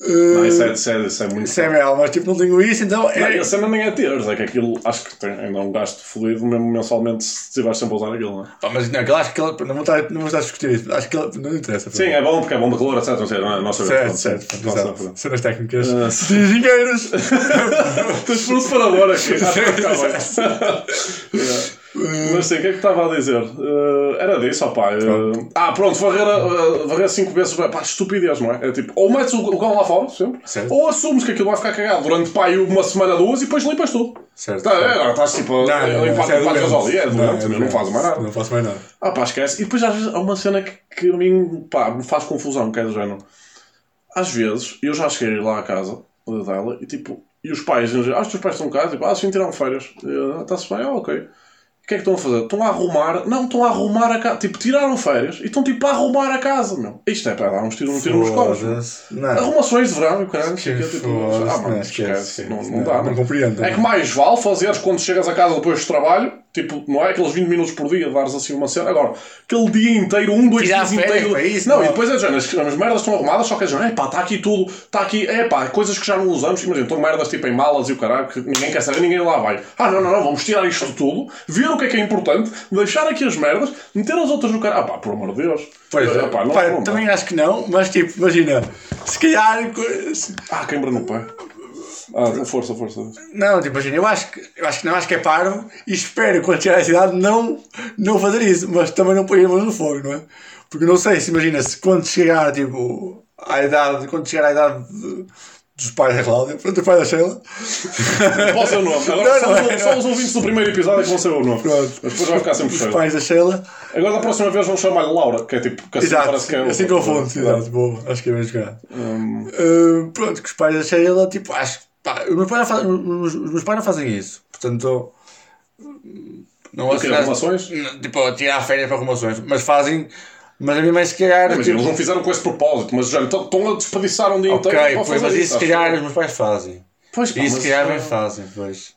Uh, Não, isso é, isso é, isso é muito. Isso é real, mas tipo, não tenho isso, então Não, é. a cena nem é ter, é que aquilo acho que tem ainda um gasto fodido mesmo mensalmente se estiveres sempre a usar aquilo, não é? Pá, mas não, aquilo acho que ele, não vou estar, não vou estar a discutir isso, acho que ele, não interessa. Sim, é bom porque é bom de calor, etc. Não sei, não é? Nós sabemos. Certo, pronto, certo, sabemos. Cenas técnicas de engenheiros. Tens por um separador aqui. Acho que bem. Yeah. Mas sim, o que é que estava a dizer? Uh, era disso, opá. Uh, ah, pronto, varrer, uh, varrer cinco vezes, pá, estupidez, não é? É tipo, ou metes o, o cão lá fora, sempre, Certo. ou assumes que aquilo vai ficar cagado durante pá, uma semana, duas e depois limpas tudo. Certo. Tá, é, agora estás tipo a Não, não, limpar é doente. gasóleo. É doente, é não, não doente. faz mais nada. Não faço mais nada. Ah, pá, esquece. E depois às vezes há uma cena que, que a mim, pá, me faz confusão, que é do género. Às vezes, eu já cheguei lá à casa dela e tipo, e os pais ah, os teus pais estão cá, tipo, ah, sim, tiraram férias. E eu, "Ah, Está-se bem, ah, ok. O que é que estão a fazer? Estão a arrumar, não, estão a arrumar a casa, tipo, tiraram férias e estão tipo a arrumar a casa, meu. Isto é para dar uns tiros, um tiro nos. Não. Arrumações de verão e o caralho, não Que tipo, foda-se, ah, mano, não, esquece, não, esquece. não dá, Não não. compreendo. É que mais vale fazeres quando chegas a casa depois do trabalho, tipo, não é aqueles 20 minutos por dia, dares assim uma cena. Agora, aquele dia inteiro, um, dois Tirar dias inteiros. para isso, não, não. e depois é género, as, as merdas estão arrumadas, só que é género, epá, está aqui tudo, está aqui, epá, coisas que já não usamos, imagina, estão merdas tipo em malas e o caralho, que ninguém quer saber, ninguém lá vai. Ah, não, não, não, vamos tirar isto tudo, ver o que é que é importante, deixar aqui as merdas, meter as outras no caralho. Ah, pá, por amor de Deus. Pois é, não, pá, não dá. também acho que não, mas tipo, imagina, se calhar. se- Ah, queimbra no pé. Ah, força, força. Não, tipo, imagina, eu acho que, eu acho que não, acho que é parvo e espero quando chegar à cidade não, não fazer isso, mas também não pôr as mãos no fogo, não é? Porque eu não sei se imagina se quando chegar tipo à idade, quando chegar à idade de- dos pais da Cláudia, pronto, dos pais da Sheila, ser o nome. Agora Não, só, não os- é, só não. os ouvintes do primeiro episódio é que vão ser o nome. Pronto. Mas depois vai ficar sempre os pais da Sheila, Agora da próxima vez vamos chamar-lhe Laura, que é tipo, que assim exato, parece que é assim confundo, exato, boa, acho que é bem jogado. Hum, Uh, pronto, que os pais da Sheila, tipo, acho que pá, os, meus pais não fazem, os, meus pais não fazem isso, portanto. Não quê, arrumações? Não, Tipo, tirar férias para arrumações, mas fazem. Mas a minha mãe, se calhar. Imagina, tipo, eles não fizeram com esse propósito, mas já estão estão a desperdiçar um dia ok, inteiro fazer mas isso se calhar os meus pais fazem. Pois, pá, Isso se calhar bem fazem, pois.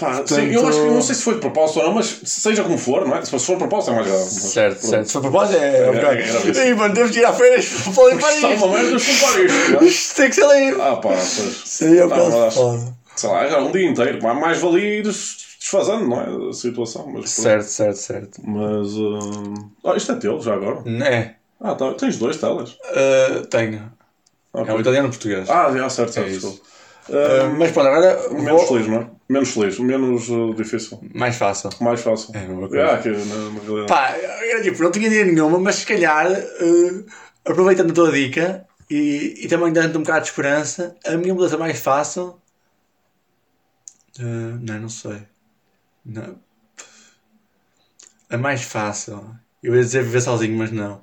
Pá, sim, eu acho que não sei se foi de propósito ou não, mas seja como for, não é? Se for de propósito é mais grave. Certo, pronto. certo. Se for propósito, é. é, era isso. Ih, mano, temos de tirar férias para limpar Está uma isto. merda, isto. é? Isto tem que ser limpo. Ah, pá, pois. É um bocado foda. Sei lá, era um dia inteiro. Mais valia ir desfazendo, não é? A situação. Mas. Certo, certo, certo. mas hum, ah, isto é teu, já agora. É. Ah, tá. tens dois telas. Uh, tenho. Ok. É um italiano e um português. Ah, já, certo, certo. É isso. desculpa. Uh, mas pronto, agora Menos vou... feliz, não é? Menos feliz, menos uh, difícil. mais fácil. Mais fácil. É a mesma coisa. Ah, que, na, na realidade. Pá, era tipo, não tinha ideia nenhuma, mas se calhar, uh, aproveitando a tua dica e, e também dando um bocado de esperança, a minha mudança mais fácil. Uh, não, não sei. Não. A mais fácil. Eu ia dizer viver sozinho, mas não.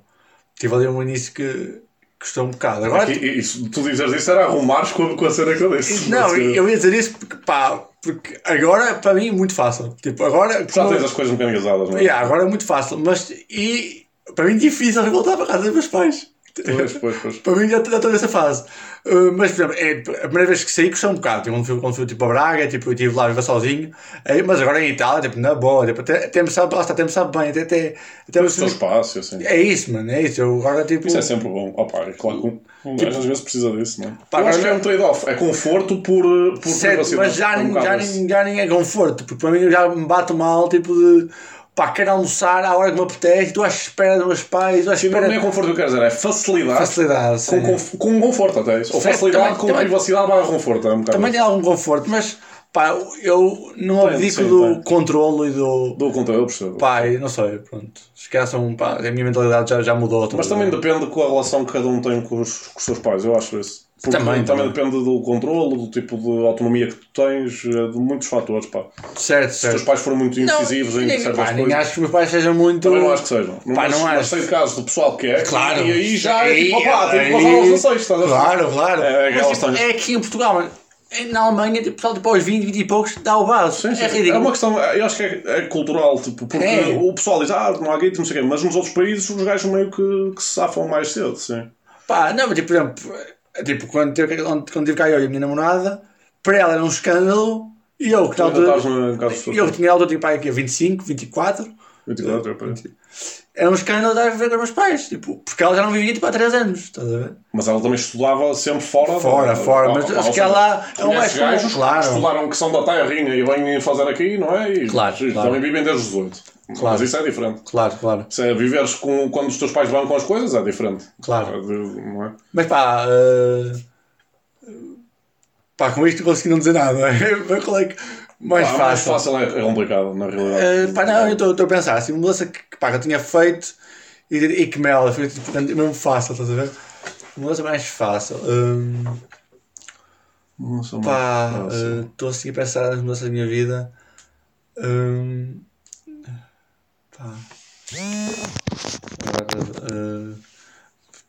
Tive ali um início que custou um bocado. Agora, E- e- isso, tu dizes isso era arrumares com, com a cena que eu disse. não, eu ia dizer isso porque, pá, porque agora para mim é muito fácil. Tipo, agora. Já como- tens as coisas mecanizadas, não é? Yeah, agora é muito fácil, mas e para mim é difícil voltar para casa dos meus pais. Pois, pois, pois. para mim já já estou nessa fase. Uh, mas, por exemplo, é, a primeira vez que saí custou um bocado. Tipo, quando fui, quando fui tipo, a Braga, tipo, eu estive lá a viver sozinho. Aí, mas agora em Itália, tipo, na boa, tipo, até, até me sabe, lá está, até me sabe bem. Até, até, até O teu espaço, assim. é isso, mano, é isso. Eu agora, tipo, Isso é sempre bom. Opa, é claro que um- um gajo às vezes precisa disso, não é? Pá, eu acho que é um trade-off. É conforto por, por certo, privacidade. mas já, É já, nem, já nem é conforto, porque para mim já me bato mal, tipo, de pá, quero almoçar à hora que me apetece, estou à espera dos meus pais, estou à Sim, não espera é conforto que eu quero dizer, é facilidade. facilidade. Com, sim. conf- com conforto até. Ou facilidade também- com também- privacidade barra conforto. É um Também tem algum conforto, mas pá, eu não Tem, abdico do tem. controlo e do. Dou conta, eu percebo. Pá, eu não sei, pronto. Esqueçam, pá, a minha mentalidade já, já mudou. Mas também depende com a relação que cada um tem com os, com os seus pais, eu acho isso. Porque Também, também, depende do controle, do tipo de autonomia que tu tens, eh, de muitos fatores. Pá. Certo, Se os teus certo. pais forem muito Não, incisivos em nem, certas pá, nem coisas, acho que os meus pais sejam muito. também não acho que sejam. Pá, mas, não mas acho. sei de casos do pessoal que é, Claro. e aí já é tipo, opá, tem que aí- passar aos 16, estás a ver? Claro, claro. É, Mas, aquelas tipo, é aqui em Portugal, mano. É, na Alemanha, tipo, pessoal depois 20, 20 e poucos dá o vaso. Sim, sim. É ridículo. É uma questão, eu acho que é, é cultural, tipo, porque é. o pessoal diz, ah, não há gueto, não sei o quê, mas nos outros países os gajos meio que, que se safam mais cedo, sim. Pá, não, mas tipo, por exemplo, é, tipo, quando, teve, quando, quando tive cá eu e a minha namorada, para ela era um escândalo, e eu que tal, altura. Eu, tinha na altura, tipo, aqui, 25, 24. 24, uh, é, 20, é um escândalo dar viver com os meus pais, tipo, porque ela já não vivia tipo, há 3 anos, estás a ver? Mas ela também estudava sempre fora. Fora, de, fora, mas acho que ela é um gajos claro. que estudaram que são da terrinha e vêm fazer aqui, não é? E, claro, e claro. também vivem desde os 18. Claro. Mas isso é diferente. Claro, claro. Se é, viveres com, quando os teus pais vão com as coisas é diferente. Claro. É não é? Mas pá, uh... pá, com isto consegui não dizer nada, não é? É mais Pá, mais fácil? fácil é, é complicado, na realidade. Eh, pá, não, eu estou a pensar, assim, uma mudança que, pá, que eu tinha feito e, e que mela, foi tipo, mesmo fácil, estás a ver? Uma mudança mais fácil. Sou pá, fácil. estou a seguir a pensar nas mudanças da minha vida. Hum, pá. Agora, eh,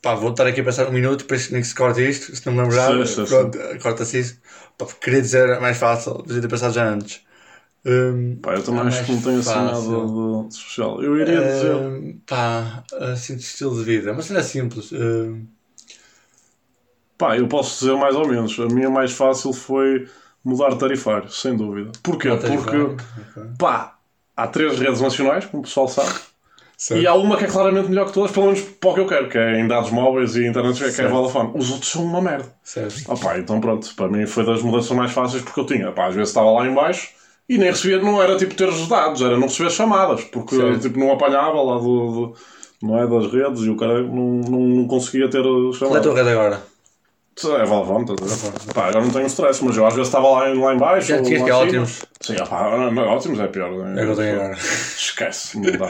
pá, vou estar aqui a pensar um minuto, nem que se corte isto, se não me lembrar, Sim, sim, sim. pronto, corta-se isso. Pá, queria dizer mais fácil, devia ter pensado já antes. Hum, Pá, eu também é acho que não tenho assim nada de, especial. Eu iria dizer. Hum, pá, assim de estilo de vida, mas não é simples. hum, Pá, eu posso dizer mais ou menos. A minha mais fácil foi mudar de tarifário, sem dúvida. Porquê? Porque, tarifário, ok. pá, há três redes nacionais, como o pessoal sabe, certo. e há uma que é claramente melhor que todas, pelo menos para o que eu quero, que é em dados móveis e internet, que é a Certo. Vodafone. Os outros são uma merda. certo. Ah pá, então pronto, para mim foi das mudanças mais fáceis porque eu tinha, pá, às vezes estava lá em baixo e nem recebia, não era tipo ter os dados, era não receber chamadas, porque Certo. tipo não apanhava lá do, do- não é, das redes e o cara não, não, não conseguia ter as Qual é a chamadas. tua rede agora? É Vodafone, estás a ver? Pá, agora não tenho stress, mas eu às vezes estava lá em, lá em baixo. Já lá que é ótimos. Sim, pá, ótimos é pior. É que eu tenho agora. Esquece, não dá.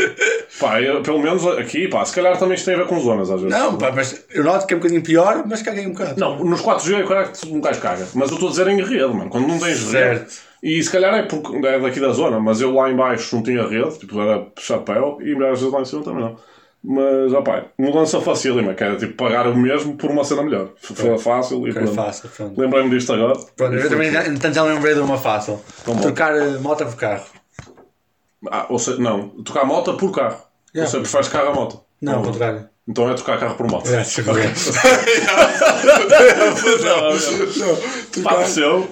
pá, eu, pelo menos aqui, pá, se calhar também isto tem a ver com zonas às vezes. Não, pá, mas eu noto que é um bocadinho pior, mas caguei um bocado. Não, nos 4G eu quero que um gajo caga. Mas eu estou a dizer em rede, mano. Quando não tens rede. E se calhar é, porque, é daqui da zona, mas eu lá em baixo não tinha rede, tipo, era chapéu, e às vezes lá em cima também não. Mas, opá, mudança facílima, que era tipo pagar o mesmo por uma cena melhor. Foi fácil e pronto. fácil, pronto. Lembrei-me disto agora. Pronto, eu também, entretanto, já lembrei de uma fácil. Então. Trocar eh, moto por carro. Ah, ou seja, não, tocar moto por carro. Yeah. Ou seja, preferes carro a moto. Não, ao contrário. Então é tocar carro por moto. É, sim, ok. Pá, percebeu?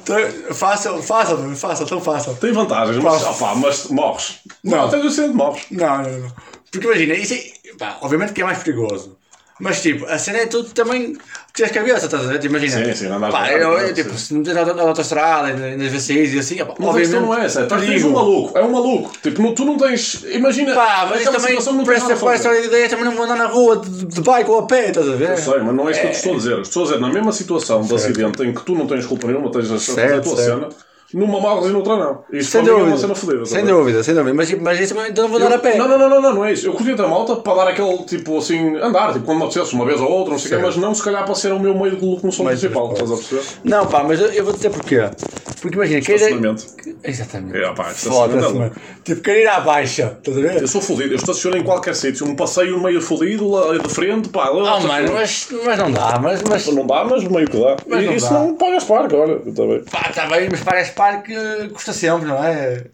Fácil, fácil, fácil, tão fácil. Tem vantagens, mas, Pá. opá, mas morres. Não. Não, tens o centro, morres. Não, não, não. Porque imagina, isso é, pá, obviamente que é mais perigoso. Mas tipo, a cena é tudo também tens cabeça, estás a ver? Tipo, Imagina. Sim, sim, não andas pá, eu, tipo, se não tens na, autostrada, nas VCIs e assim, pá, Mas obviamente. questão não é essa, é, tens um maluco, é um maluco. Tipo, não- tu não tens. Imagina. Pá, mas também, nada essa, a por essa fazer. hora de ideia, também não vou andar na rua de, de bike ou a pé, estás a ver? Eu sei, mas não é isso que eu te estou a dizer. Estou a dizer, na mesma situação de acidente em que tu não tens culpa nenhuma, tens a, fazer a Certo, tua certo. cena, numa morres e noutra não. Isto Sem é uma dúvida. cena fodida. Sem tá bem? dúvida, sem dúvida. Mas, mas isso também então não vou andar a pé. Não, não, não, não, não, não é isso. Eu curtia ter moto para dar aquele tipo assim, andar, tipo quando me apetecesse uma vez ou outra, não sei o quê, mas não se calhar para ser o meu meio de locomoção de principal, estás a perceber? Não, pá, mas eu, eu vou dizer porquê. Porque imagina, quem Estacionamento. Exatamente. É, pá, estacionamento é. Tipo, querer ir à baixa, estás a ver? Eu sou fodido, eu estaciono em qualquer sítio, um passeio meio fodido, lá de frente, pá, lá, Oh, mano, mas, mas não dá, mas, mas Não dá, mas meio que dá. Mas e não isso dá. não pagas parque, olha, está bem. pá, está bem, mas parece parque custa sempre, não é?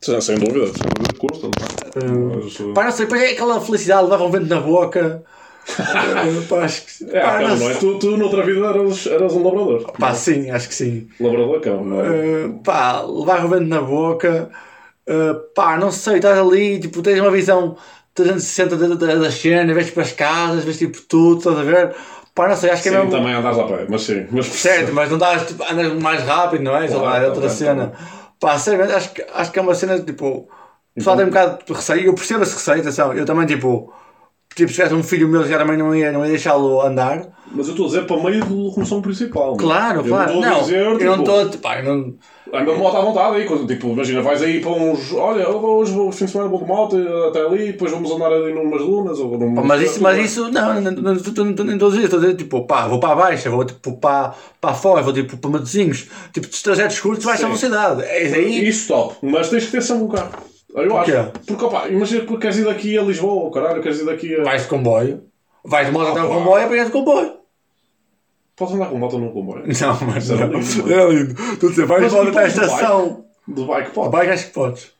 Sem, sem dúvida, sem dúvida, custa, não é? Mas, uh, Pá, não sei, depois é aquela felicidade, leva um vento na boca. Pá, acho que. É, pá, não é? Tu, tu noutra vida eras, eras um labrador. Pá, sim, acho que sim. Labrador cão, não é? Uh, pá, levar o vento na boca, uh, pá, não sei, estás ali, tipo, tens uma visão 360 da, da, da cena, vês para as casas, vês tipo tudo, estás a ver? Pá, não sei, acho que é Sim, mesmo. também andas a pé, mas sim. Mas, Certo, mas não dás, tipo, andas mais rápido, não é? Sei lá, Claro, é outra bem, cena. Pá, sério, acho que, acho que é uma cena, tipo, o pessoal tem um bocado de receio, eu percebo esse receio, atenção, eu também, tipo, tipo, se tivesse um filho meu, já também não ia, não ia deixá-lo andar. Mas eu estou a dizer para meio de locomoção principal. Claro, eu claro, Não, estou a não, dizer, eu tipo, não estou, pá, eu não... Anda de moto à vontade aí, quando, tipo, imagina, vais aí para uns. Olha, eu hoje vou fim de semana vou de moto até ali, depois vamos andar ali numas dunas ou num. Mas isso, mas isso, não, não, não, não, estou- a dizer, estou a dizer, tipo, pá, vou para a baixa, vou tipo para, para fora, vou tipo para Matosinhos, tipo, de trajetos curtos vais a Sim. velocidade. É isso aí. Isso top, mas tens que ter sempre um carro. Eu acho. Porque, opá, imagina que queres ir daqui a Lisboa, caralho, queres ir daqui a. Vais de comboio, vais de moto até o comboio, apanhas o comboio. Posso andar com con Não, mas não. Não, não, não, é lindo. não, não, não, não, não, não, bike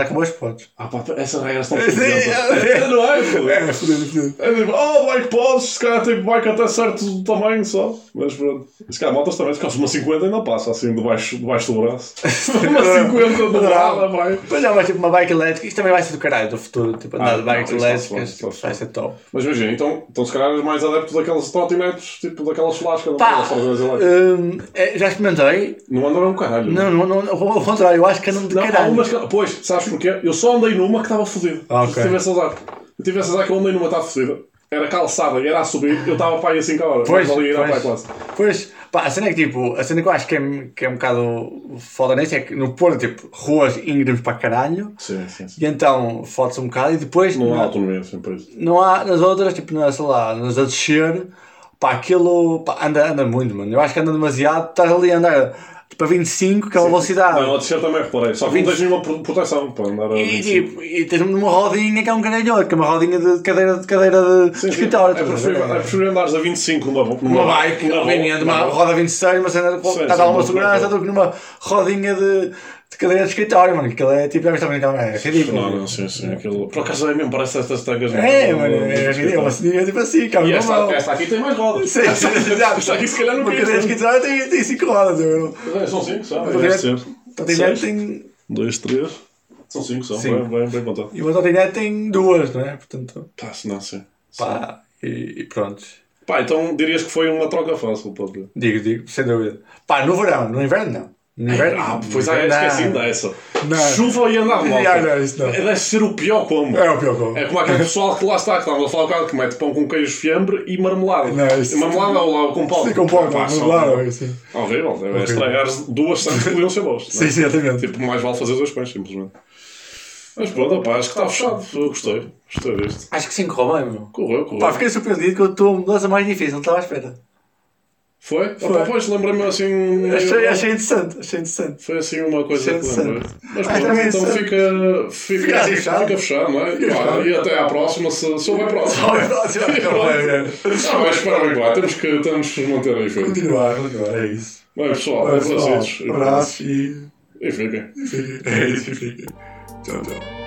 há comboios que podes. Ah pá, essas regras estão fodidas. é. Não é, pô? É, fodido, fodido. É tipo, oh, bike podes, se calhar tipo bike até certo tamanho só. Mas pronto. Se calhar motas também, se calhar uma 50 ainda passa assim debaixo, debaixo do braço. uma 50 do lado, vai. Pois é, mas tipo uma bike elétrica, isto também vai ser do caralho do futuro. Tipo, andar Ah, de bikes não, isso elétricas, tipo, vai ser top. Mas imagina, então, então se calhar és mais adepto daqueles trotinetes, tipo daquelas flascas, não hum, é, já experimentei. Não andam é um caralho. Não, não, não, ao contrário, eu acho que andam de Não, caralho. Pois, sabes porquê? Eu só andei numa que estava fodida. Ah, ok. Se tivesse azar. Se tivesse azar que eu andei numa que estava fodida. Era calçada e era a subir, eu estava para aí a 5 horas. Pois, ali pois. quase. Pois, pá, a cena é que tipo, a cena que eu acho que é, que é um bocado foda nisso é que no Porto, tipo, ruas íngremes para caralho, Sim, sim, sim. e então fode-se um bocado, e depois Não há na- autonomia, sempre isso. não há nas outras, tipo, na, sei lá, nas a descer, pá, aquilo pá, anda, anda muito, mano. Eu acho que anda demasiado, estás ali a andar tipo a 25, aquela velocidade. Não, a descer também reparei. Só que não tens nenhuma pro- proteção para andar a E, 25. tipo, e tens uma rodinha que é um caralhote, que é uma rodinha de cadeira de, cadeira de, Sim, sim. escritório. É preferível, é andares a 25 numa, numa, Uma bike, numa- uma numa- roda 26, uma cena de Sim, estás sim, a uma uma- segurança do que numa rodinha de, de cadeira de escritório, mano. Aquilo é tipo, já viste também, então, é ridículo. Não, não, sim, sim. Aquilo... Por acaso é mesmo, parece estas tangas. É, mano, é ridículo. É uma ceninha tipo assim, cara. E uma esta, esta aqui tem mais rodas. Sim, sim, exato. Esta aqui se calhar não Uma quis. cadeira de escritório tem, tem 5 rodas, eu não. É, São 5 só. Uma Deve ser. Trotinete Seis. tem. 2, 3. São 5 só. Bem, bem, bem contado. E uma trotinete tem duas, não é? Portanto, Pá, se não, sim. pá, e, e pronto. Pá, então dirias que foi uma troca fácil, pode Digo, digo, sem dúvida. Pá, no verão, no inverno não. Inverno Ah, não. pois No é, inverno, esqueci não. dessa. Não. Chuva e andar de moto. Ah, não, isso não. Deve ser o pior como. É o pior como. É como aquele pessoal que lá está, que estávamos a falar um bocado, que mete pão com queijo fiambre e marmelada. Não, isso- marmelada ou lá com pão. Sim, com pão, Pá, assim. Horrível, deve estragar duas santos que podiam ser boas. não é? Sim, sim, exatamente. Tipo, mais vale fazer dois pães, simplesmente. Mas pronto, opá, acho que está fechado. Eu gostei. Gostei disto. Acho que sim, correu bem, meu. Correu, correu. Pá, fiquei surpreendido que eu estou a mudança mais difícil, não estava à espera. Foi? Opá, pois, lembrei-me assim... Achei, achei interessante, achei interessante. Foi assim uma coisa Sim, que lembrei. Mas Ah, pronto, também então fica, fica, Fica assim fechado. fica fechado, não é? Fica Pá, fechado. E até à próxima, se, se houver próxima. Próximo, olha, Ah, mas espera bem lá, temos que, temos que manter aí, filho. Continuar, continuar, é isso. Bem, pessoal, abraços. Abraço e. E fiquem. É isso, fica. Tchau, tchau.